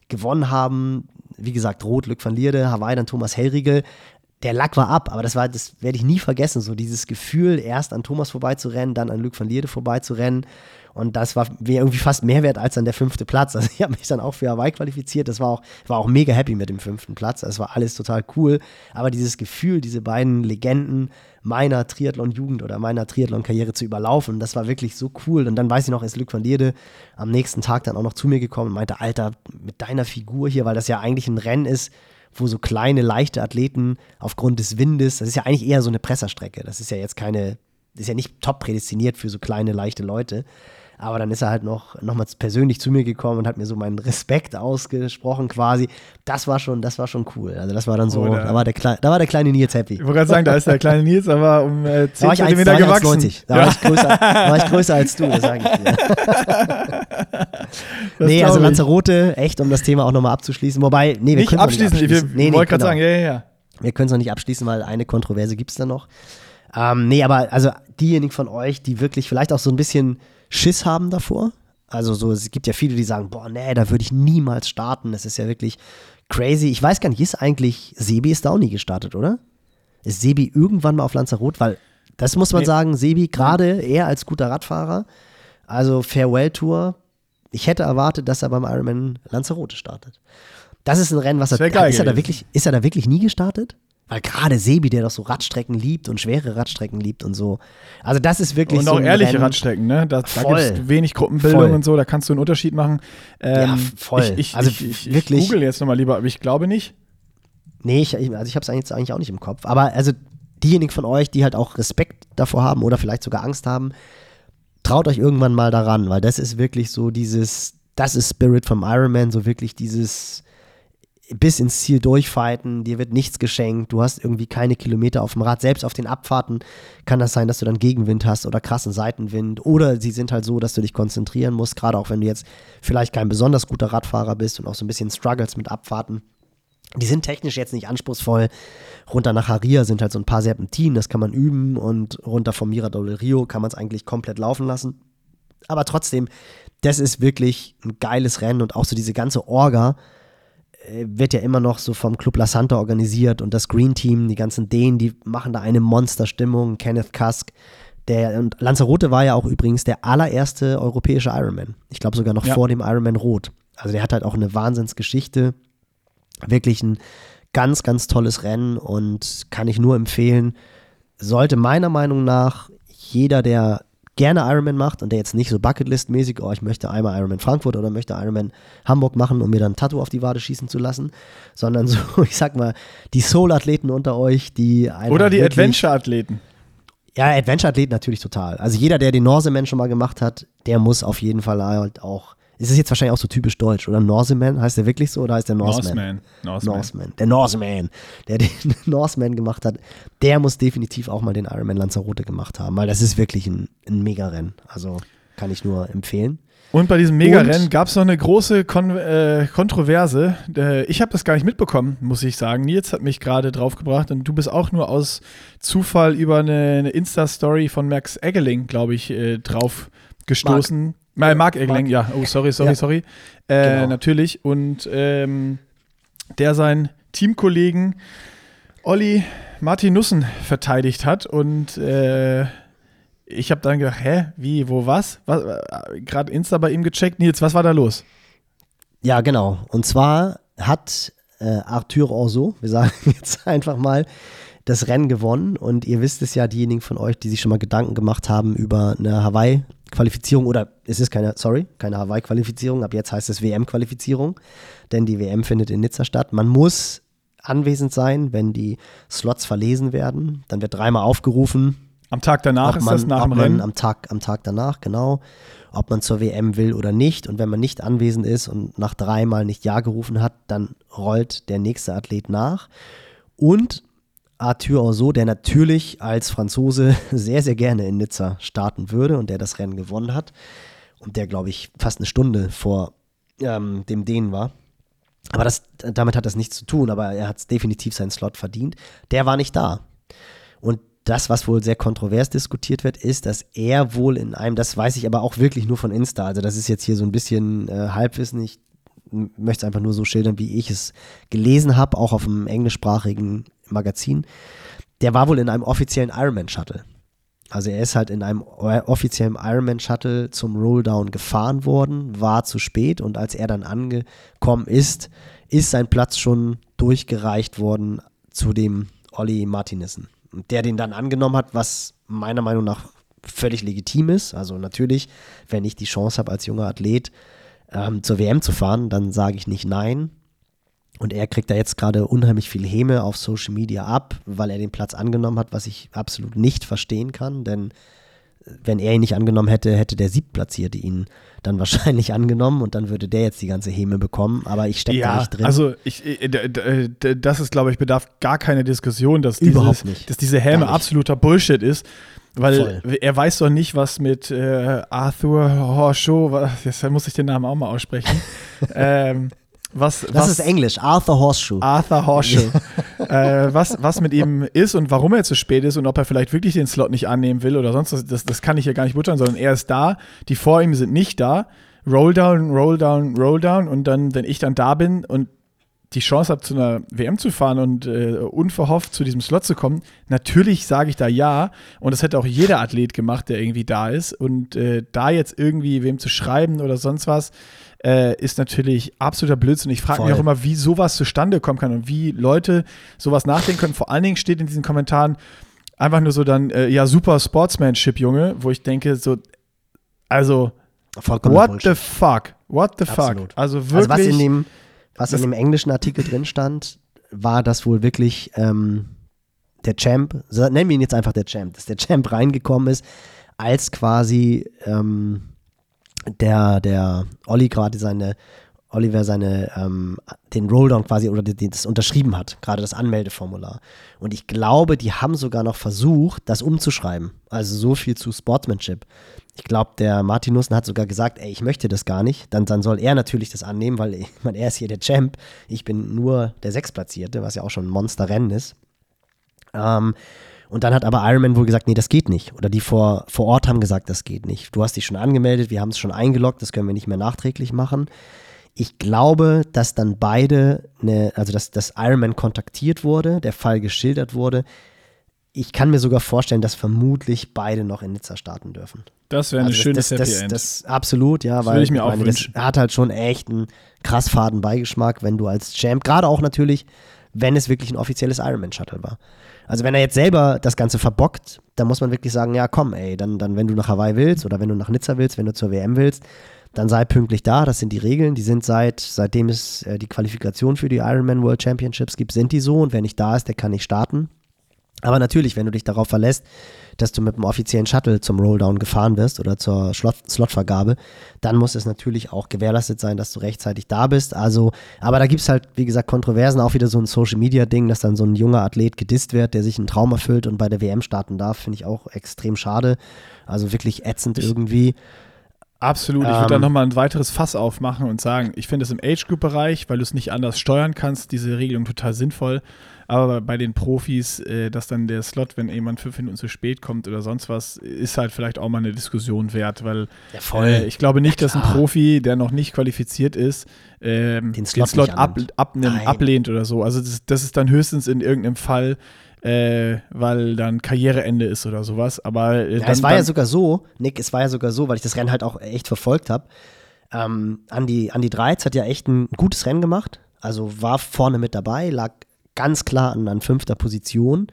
gewonnen haben. Wie gesagt, Rot, Luc van Lierde, Hawaii, dann Thomas Hellriegel. Der Lack war ab, aber das war, das werde ich nie vergessen. So dieses Gefühl, erst an Thomas vorbeizurennen, dann an Luc van Lierde vorbeizurennen und das war mir irgendwie fast mehr wert als dann der fünfte Platz. Also ich habe mich dann auch für Hawaii qualifiziert. Das war auch, war auch mega happy mit dem fünften Platz. Das war alles total cool. Aber dieses Gefühl, diese beiden Legenden meiner Triathlon-Jugend oder meiner Triathlon-Karriere zu überlaufen, das war wirklich so cool. Und dann weiß ich noch, ist Luc van Lierde am nächsten Tag dann auch noch zu mir gekommen und meinte, Alter, mit deiner Figur hier, weil das ja eigentlich ein Rennen ist, wo so kleine, leichte Athleten aufgrund des Windes, das ist ja eigentlich eher so eine Presserstrecke. Das ist ja jetzt keine, ist ja nicht top prädestiniert für so kleine, leichte Leute. Aber dann ist er halt noch, noch mal persönlich zu mir gekommen und hat mir so meinen Respekt ausgesprochen quasi. Das war schon, das war schon cool. Also das war dann so, da, war der da war der kleine Nils happy. Ich wollte gerade sagen, da ist der kleine Nils aber um äh, 10 cm gewachsen. Da, ja. war ich größer, war ich größer als du, das sage ich dir. nee, also Lanzarote, echt, um das Thema auch nochmal abzuschließen. Wobei, nee, wir können abschließen. Nicht abschließen. Ich nee, nee, wollte gerade genau. sagen, ja, ja, ja. Wir können es noch nicht abschließen, weil eine Kontroverse gibt es da noch. Ähm, nee, aber also diejenigen von euch, die wirklich vielleicht auch so ein bisschen Schiss haben davor. Also so, es gibt ja viele, die sagen, boah, nee, da würde ich niemals starten. Das ist ja wirklich crazy. Ich weiß gar nicht, ist eigentlich, Sebi ist da auch nie gestartet, oder? Ist Sebi irgendwann mal auf Lanzarote? Weil, das muss man nee. sagen, Sebi gerade eher als guter Radfahrer. Also Farewell-Tour. Ich hätte erwartet, dass er beim Ironman Lanzarote startet. Das ist ein Rennen, was er, ist er da wirklich, ist er da wirklich nie gestartet? Weil gerade Sebi, der doch so Radstrecken liebt und schwere Radstrecken liebt und so. Also das ist wirklich und so. Und auch ehrliche Rennen. Radstrecken, ne? Da, da gibt es wenig Gruppenbildung voll. und so, da kannst du einen Unterschied machen. Ähm, ja, voll. Ich, ich, also ich, ich, wirklich. google jetzt nochmal lieber, aber ich glaube nicht. Nee, ich, also ich habe es eigentlich, eigentlich auch nicht im Kopf. Aber also diejenigen von euch, die halt auch Respekt davor haben oder vielleicht sogar Angst haben, traut euch irgendwann mal daran, weil das ist wirklich so dieses, das ist Spirit vom Ironman, so wirklich dieses bis ins Ziel durchfighten, dir wird nichts geschenkt, du hast irgendwie keine Kilometer auf dem Rad. Selbst auf den Abfahrten kann das sein, dass du dann Gegenwind hast oder krassen Seitenwind. Oder sie sind halt so, dass du dich konzentrieren musst, gerade auch wenn du jetzt vielleicht kein besonders guter Radfahrer bist und auch so ein bisschen struggles mit Abfahrten. Die sind technisch jetzt nicht anspruchsvoll. Runter nach Haria sind halt so ein paar Serpentinen, das kann man üben. Und runter vom Mirador del Rio kann man es eigentlich komplett laufen lassen. Aber trotzdem, das ist wirklich ein geiles Rennen und auch so diese ganze Orga wird ja immer noch so vom Club La Santa organisiert und das Green Team, die ganzen Dänen, die machen da eine Monsterstimmung. Kenneth Kusk, der, und Lanzarote war ja auch übrigens der allererste europäische Ironman. Ich glaube sogar noch ja. vor dem Ironman Rot. Also der hat halt auch eine Wahnsinnsgeschichte. Wirklich ein ganz, ganz tolles Rennen und kann ich nur empfehlen. Sollte meiner Meinung nach jeder, der gerne Ironman macht und der jetzt nicht so Bucketlist-mäßig, oh, ich möchte einmal Ironman Frankfurt oder möchte Ironman Hamburg machen, um mir dann ein Tattoo auf die Wade schießen zu lassen, sondern so, ich sag mal, die Soul-Athleten unter euch, die Oder die Adventure-Athleten. Ja, Adventure-Athlet natürlich total. Also jeder, der den Norseman schon mal gemacht hat, der muss auf jeden Fall halt auch. Ist es jetzt wahrscheinlich auch so typisch deutsch, oder? Norseman, heißt der wirklich so oder heißt der Norseman? Norseman. Norseman. Norseman. Der Norseman, der den Norseman gemacht hat, der muss definitiv auch mal den Ironman Lanzarote gemacht haben, weil das ist wirklich ein, ein Mega-Rennen. Also kann ich nur empfehlen. Und bei diesem Mega-Rennen gab es noch eine große Kon äh, Kontroverse. Äh, ich habe das gar nicht mitbekommen, muss ich sagen. Nils hat mich gerade draufgebracht und du bist auch nur aus Zufall über eine, eine Insta-Story von Max Eggeling, glaube ich, äh, drauf gestoßen. Mark, Mark Eggeling, ja. Oh, sorry, sorry, Ja. sorry. Äh, Genau. Natürlich. Und ähm, der seinen Teamkollegen Olli Martinussen verteidigt hat und äh, ich habe dann gedacht, hä, wie, wo, was? was äh, Gerade Insta bei ihm gecheckt. Nils, was war da los? Ja, genau. Und zwar hat äh, Arthur Orso, wir sagen jetzt einfach mal, das Rennen gewonnen. Und ihr wisst es ja, diejenigen von euch, die sich schon mal Gedanken gemacht haben über eine Hawaii-Qualifizierung, oder es ist keine, sorry, keine Hawaii-Qualifizierung, ab jetzt heißt es WM-Qualifizierung, denn die WM findet in Nizza statt. Man muss anwesend sein, wenn die Slots verlesen werden. Dann wird dreimal aufgerufen, Am Tag danach ob ist man, das nach dem man Rennen. Am Tag, am Tag danach, genau. Ob man zur WM will oder nicht. Und wenn man nicht anwesend ist und nach dreimal nicht Ja gerufen hat, dann rollt der nächste Athlet nach. Und Arthur Orso, der natürlich als Franzose sehr, sehr gerne in Nizza starten würde und der das Rennen gewonnen hat. Und der, glaube ich, fast eine Stunde vor ähm, dem Dänen war. Aber das, damit hat das nichts zu tun, aber er hat definitiv seinen Slot verdient. Der war nicht da. Und das, was wohl sehr kontrovers diskutiert wird, ist, dass er wohl in einem, das weiß ich aber auch wirklich nur von Insta, also das ist jetzt hier so ein bisschen äh, Halbwissen, ich möchte es einfach nur so schildern, wie ich es gelesen habe, auch auf einem englischsprachigen Magazin. Der war wohl in einem offiziellen Ironman-Shuttle. Also er ist halt in einem offiziellen Ironman-Shuttle zum Rolldown gefahren worden, war zu spät und als er dann angekommen ist, ist sein Platz schon durchgereicht worden zu dem Olli Martinissen. Der den dann angenommen hat, was meiner Meinung nach völlig legitim ist. Also natürlich, wenn ich die Chance habe, als junger Athlet ähm, zur WM zu fahren, dann sage ich nicht nein. Und er kriegt da jetzt gerade unheimlich viel Häme auf Social Media ab, weil er den Platz angenommen hat, was ich absolut nicht verstehen kann. Denn äh, wenn er ihn nicht angenommen hätte, hätte der Siebtplatzierte ihn dann wahrscheinlich angenommen und dann würde der jetzt die ganze Häme bekommen. Aber ich stecke da Ja, nicht drin. also ich, äh, d- das ist, glaube ich, bedarf gar keine Diskussion, dass, dieses, nicht. dass diese nicht. absoluter Bullshit ist. Weil Voll. er weiß doch nicht, was mit äh, Arthur Horshow, jetzt muss ich den Namen auch mal aussprechen. ähm, was, das was, ist Englisch, Arthur Horseshoe. Arthur Horshow. äh, was, was mit ihm ist und warum er zu spät ist und ob er vielleicht wirklich den Slot nicht annehmen will oder sonst was, das, das kann ich ja gar nicht beurteilen, sondern er ist da, die vor ihm sind nicht da. Roll down, roll down, roll down und dann, wenn ich dann da bin und die Chance habe, zu einer WM zu fahren und äh, unverhofft zu diesem Slot zu kommen, natürlich sage ich da ja. Und das hätte auch jeder Athlet gemacht, der irgendwie da ist. Und äh, da jetzt irgendwie wem zu schreiben oder sonst was, äh, ist natürlich absoluter Blödsinn. Ich frage mich auch immer, wie sowas zustande kommen kann und wie Leute sowas nachdenken können. Vor allen Dingen steht in diesen Kommentaren einfach nur so dann, äh, ja, super Sportsmanship, Junge, wo ich denke, so, also, Vollkommen what Bullshit. the fuck? What the fuck? Absolut. Also Also wirklich. was in dem, was Das- in dem englischen Artikel drin stand, war, dass wohl wirklich ähm, der Champ, nennen wir ihn jetzt einfach der Champ, dass der Champ reingekommen ist, als quasi ähm, der, der Olli gerade seine, Oliver seine, ähm, den Rolldown quasi oder die, das unterschrieben hat, gerade das Anmeldeformular. Und ich glaube, die haben sogar noch versucht, das umzuschreiben. Also so viel zu Sportsmanship. Ich glaube, der Martinussen hat sogar gesagt, ey, ich möchte das gar nicht. Dann, dann soll er natürlich das annehmen, weil ich meine, er ist hier der Champ. Ich bin nur der Sechstplatzierte, was ja auch schon ein Monsterrennen ist. Ähm, und dann hat aber Ironman wohl gesagt, nee, das geht nicht. Oder die vor, vor Ort haben gesagt, das geht nicht. Du hast dich schon angemeldet, wir haben es schon eingeloggt, das können wir nicht mehr nachträglich machen. Ich glaube, dass dann beide, eine, also dass, dass Ironman kontaktiert wurde, der Fall geschildert wurde. Ich kann mir sogar vorstellen, dass vermutlich beide noch in Nizza starten dürfen. das wäre eine Also schöne das, das, Happy das, End. das absolut, ja, weil würde ich mir auch das wünschen. hat halt schon echt einen krass faden Beigeschmack, wenn du als Champ, gerade auch natürlich, wenn es wirklich ein offizielles Ironman-Shuttle war. Also wenn er jetzt selber das Ganze verbockt, dann muss man wirklich sagen, ja komm, ey, dann, dann wenn du nach Hawaii willst oder wenn du nach Nizza willst, wenn du zur WM willst, dann sei pünktlich da. Das sind die Regeln. Die sind seit, seitdem es äh, die Qualifikation für die Ironman World Championships gibt, sind die so. Und wer nicht da ist, der kann nicht starten. Aber natürlich, wenn du dich darauf verlässt, dass du mit dem offiziellen Shuttle zum Rolldown gefahren wirst oder zur Slot Slotvergabe, dann muss es natürlich auch gewährleistet sein, dass du rechtzeitig da bist. Also, aber da gibt es halt, wie gesagt, Kontroversen, auch wieder so ein Social-Media-Ding, dass dann so ein junger Athlet gedisst wird, der sich einen Traum erfüllt und bei der WM starten darf, finde ich auch extrem schade. Also wirklich ätzend irgendwie. Absolut. Ich würde ähm, da nochmal ein weiteres Fass aufmachen und sagen, ich finde es im Age-Group-Bereich, weil du es nicht anders steuern kannst, diese Regelung total sinnvoll. Aber bei den Profis, äh, dass dann der Slot, wenn jemand fünf Minuten zu spät kommt oder sonst was, ist halt vielleicht auch mal eine Diskussion wert, weil ja, äh, ich glaube nicht, ja, dass ein Profi, der noch nicht qualifiziert ist, ähm, den Slot, den Slot ab, abnimmt, ablehnt oder so. Also das, das ist dann höchstens in irgendeinem Fall äh, weil dann Karriereende ist oder sowas. Aber äh, ja, dann, es war ja sogar so, Nick, es war ja sogar so, weil ich das Rennen halt auch echt verfolgt habe. Ähm, Andi, Andi Dreiz hat ja echt ein gutes Rennen gemacht. Also war vorne mit dabei, lag ganz klar an, an fünfter Position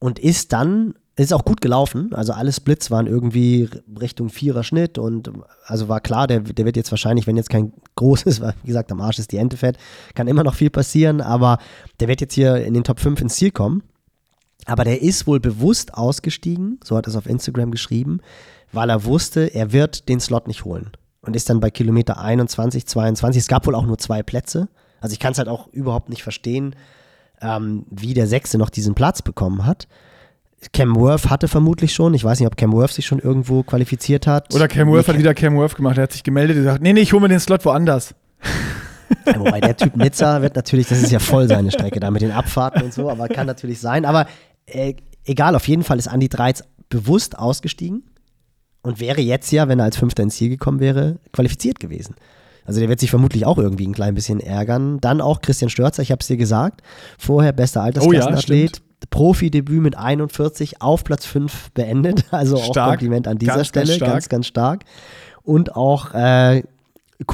und ist dann, ist auch gut gelaufen. Also alle Splits waren irgendwie Richtung Vierer Schnitt und also war klar, der, der wird jetzt wahrscheinlich, wenn jetzt kein großes, weil wie gesagt, am Arsch ist die Ente fett, kann immer noch viel passieren, aber der wird jetzt hier in den Top 5 ins Ziel kommen. Aber der ist wohl bewusst ausgestiegen, so hat er es auf Instagram geschrieben, weil er wusste, er wird den Slot nicht holen. Und ist dann bei Kilometer 21, 22. Es gab wohl auch nur zwei Plätze. Also ich kann es halt auch überhaupt nicht verstehen, ähm, wie der Sechste noch diesen Platz bekommen hat. Cam Worth hatte vermutlich schon. Ich weiß nicht, ob Cam Worth sich schon irgendwo qualifiziert hat. Oder Cam Worth nee, hat wieder Cam Worth gemacht. Er hat sich gemeldet und gesagt, nee, nee, ich hole mir den Slot woanders. Ja, wobei der Typ Nizza wird natürlich, das ist ja voll seine Strecke da mit den Abfahrten und so, aber kann natürlich sein. Aber äh, egal, auf jeden Fall ist Andy Dreiz bewusst ausgestiegen und wäre jetzt ja, wenn er als Fünfter ins Ziel gekommen wäre, qualifiziert gewesen. Also der wird sich vermutlich auch irgendwie ein klein bisschen ärgern. Dann auch Christian Störzer, ich habe es dir gesagt, vorher bester Altersklassenathlet. Oh ja, Profi-Debüt mit 41 auf Platz 5 beendet. Also stark. auch Kompliment an dieser ganz, Stelle. Ganz, ganz, ganz, stark. Und auch äh,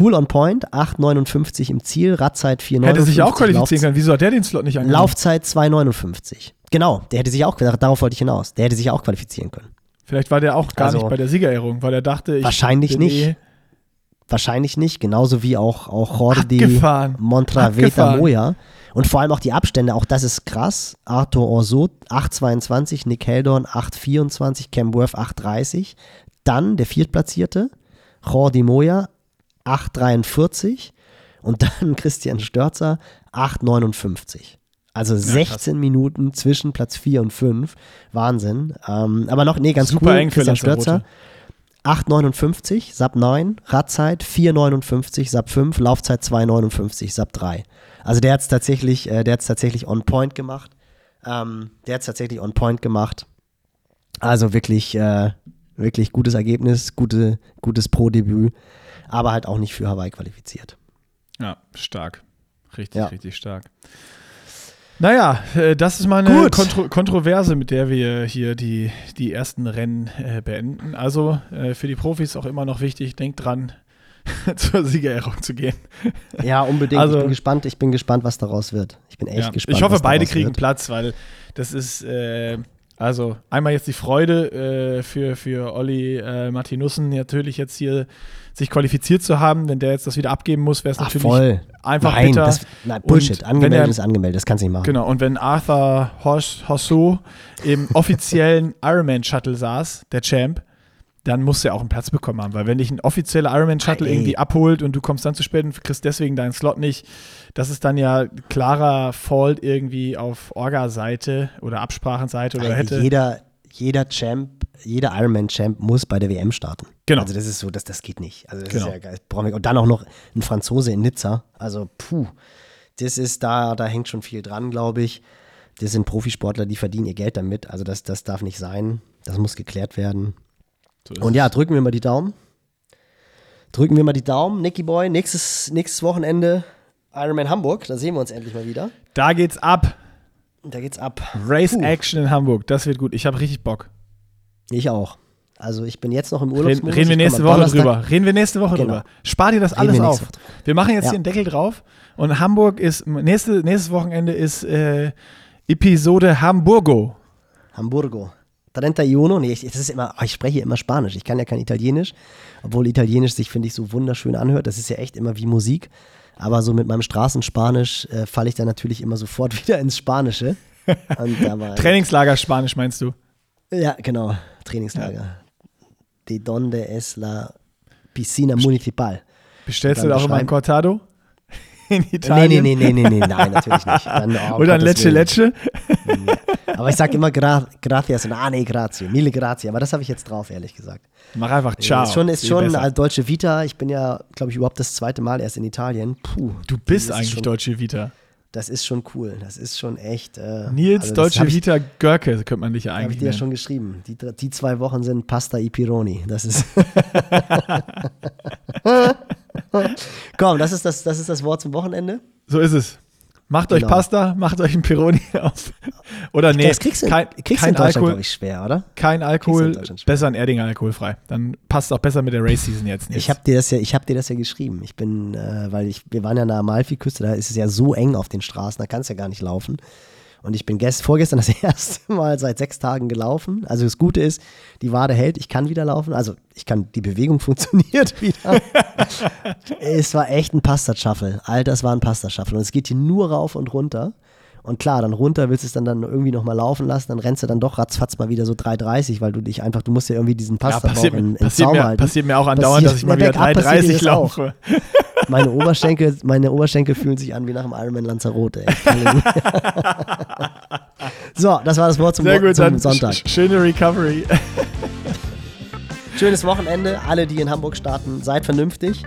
cool on point, 8,59 im Ziel, Radzeit 4,59. Hätte sich auch qualifizieren können. Wieso hat der den Slot nicht angenommen? Laufzeit 2,59. Genau, der hätte sich auch, darauf wollte ich hinaus, der hätte sich auch qualifizieren können. Vielleicht war der auch gar also, nicht bei der Siegerehrung, weil er dachte, ich Wahrscheinlich nicht. Eh Wahrscheinlich nicht, genauso wie auch, auch Jordi Montraveta Moya. Und vor allem auch die Abstände, auch das ist krass. Arthur Orso 8,22, Nick Heldorn 8,24, Cam Worth 8,30. Dann der Viertplatzierte, Jordi Moya 8,43 und dann Christian Störzer 8,59. Also 16 ja, Minuten zwischen Platz 4 und 5. Wahnsinn. Ähm, aber noch, nee, ganz Super cool. Christian Störzer. 8,59, SAP 9, Radzeit 4,59, SAP 5, Laufzeit 2,59, SAP 3. Also der hat es tatsächlich, äh, tatsächlich on point gemacht. Ähm, der hat es tatsächlich on point gemacht. Also wirklich, äh, wirklich gutes Ergebnis, gute, gutes Pro-Debüt, aber halt auch nicht für Hawaii qualifiziert. Ja, stark. Richtig, ja. richtig stark. Naja, äh, das ist mal eine Kontro Kontroverse, mit der wir hier die, die ersten Rennen äh, beenden. Also äh, für die Profis auch immer noch wichtig, denkt dran, zur Siegerehrung zu gehen. Ja, unbedingt. Also, ich bin gespannt, ich bin gespannt, was daraus wird. Ich bin echt ja, gespannt. Ich hoffe, beide kriegen wird. Platz, weil das ist äh, also einmal jetzt die Freude äh, für, für Olli äh, Martinussen natürlich jetzt hier sich qualifiziert zu haben. Wenn der jetzt das wieder abgeben muss, wäre es natürlich voll. einfach nein, bitter. Das, nein, Bullshit. Und angemeldet er, ist angemeldet, das kannst du nicht machen. Genau, und wenn Arthur Hosso im offiziellen Ironman-Shuttle saß, der Champ, dann muss er auch einen Platz bekommen haben. Weil wenn dich ein offizieller Ironman-Shuttle irgendwie abholt und du kommst dann zu spät und kriegst deswegen deinen Slot nicht, das ist dann ja klarer Fault irgendwie auf Orga-Seite oder Absprachenseite oder hätte. Jeder, jeder Champ, jeder Ironman-Champ muss bei der WM starten. Genau. Also das ist so, das, das geht nicht. Also das genau. ist ja geil. Und dann auch noch ein Franzose in Nizza. Also puh, das ist da, da hängt schon viel dran, glaube ich. Das sind Profisportler, die verdienen ihr Geld damit. Also das, das darf nicht sein. Das muss geklärt werden. So und ja, drücken wir mal die Daumen. Drücken wir mal die Daumen. Nicky Boy, nächstes, nächstes Wochenende Ironman Hamburg. Da sehen wir uns endlich mal wieder. Da geht's ab. Da geht's ab. Race Puh. Action in Hamburg. Das wird gut. Ich habe richtig Bock. Ich auch. Also ich bin jetzt noch im Reden, Urlaubsmodus. reden wir nächste Woche Donnerstag- drüber. Reden wir nächste Woche Genau. drüber. Spar dir das Reden alles wir auf. Wir machen jetzt Ja. hier einen Deckel drauf und Hamburg ist, nächste, nächstes Wochenende ist äh, Episode Hamburgo. Hamburgo. 31. Nee, ich, das ist immer, ich spreche immer Spanisch. Ich kann ja kein Italienisch, obwohl Italienisch sich, finde ich, so wunderschön anhört. Das ist ja echt immer wie Musik. Aber so mit meinem Straßenspanisch äh, falle ich dann natürlich immer sofort wieder ins Spanische. Trainingslager Spanisch meinst du? Ja, genau. Trainingslager. De donde es la piscina municipal? Bestellst du da auch immer ein Cortado? In Nee, nee, Italien? nee, nee, nee, nee, nein, natürlich nicht. Dann, oh, Oder ein Lecce. Lecce? Aber ich sage immer gra gracias und ah nee, grazie, mille grazie. Aber das habe ich jetzt drauf, ehrlich gesagt. Mach einfach Ciao. Ist schon, ist schon besser. als deutsche Vita. Ich bin ja, glaube ich, überhaupt das zweite Mal erst in Italien. Puh. Du bist eigentlich schon, Deutsche Vita. Das ist schon cool. Das ist schon echt. Äh, Nils also Deutsche hab ich, Vita Görke könnte man dich ja Habe ich eigentlich dir ja schon geschrieben. Die, die zwei Wochen sind Pasta i Pironi. Das ist. Komm, das ist das, das ist das Wort zum Wochenende. So ist es. Macht euch Genau. Pasta, macht euch ein Pironi auf. Oder nee, das kriegst du, kein, kriegst kein in Alkohol, glaube ich, schwer, oder? kein Alkohol, besser ein Erdinger alkoholfrei. Dann passt auch besser mit der Race Season jetzt nicht. Ich habe dir das ja, ich habe dir das ja geschrieben. Ich bin, äh, weil ich, wir waren ja an der Amalfiküste, da ist es ja so eng auf den Straßen, da kannst du ja gar nicht laufen. Und ich bin gest, vorgestern das erste Mal seit sechs Tagen gelaufen. Also das Gute ist, die Wade hält, ich kann wieder laufen. Also ich kann, die Bewegung funktioniert wieder. es war echt ein Pasta-Shuffle. Alter, es war ein Pasta-Shuffle. Und es geht hier nur rauf und runter. Und klar, dann runter willst du es dann, dann irgendwie nochmal laufen lassen, dann rennst du dann doch ratzfatz mal wieder so 3,30, weil du dich einfach, du musst ja irgendwie diesen ja, Pasta passiert, in, mir- in passiert, Zaum mir, halten. passiert mir auch andauernd, Passiert- dass ich mal Ja, wieder bergab passiert dir 3,30 das auch. laufe. Meine Oberschenkel, meine Oberschenkel fühlen sich an wie nach dem Ironman Lanzarote. So, das war das Wort zum, Sehr gut, zum Sonntag. sch- schöne Recovery. Schönes Wochenende. Alle, die in Hamburg starten, seid vernünftig.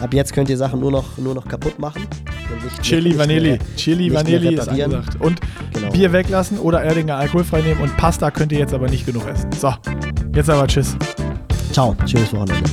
Ab jetzt könnt ihr Sachen nur noch, nur noch kaputt machen. Nicht, Chili Vanilli. Chili Vanilli ist angesagt. Und Genau. Bier weglassen oder Erdinger alkoholfrei nehmen und Pasta könnt ihr jetzt aber nicht genug essen. So, jetzt aber tschüss. Ciao, schönes Wochenende.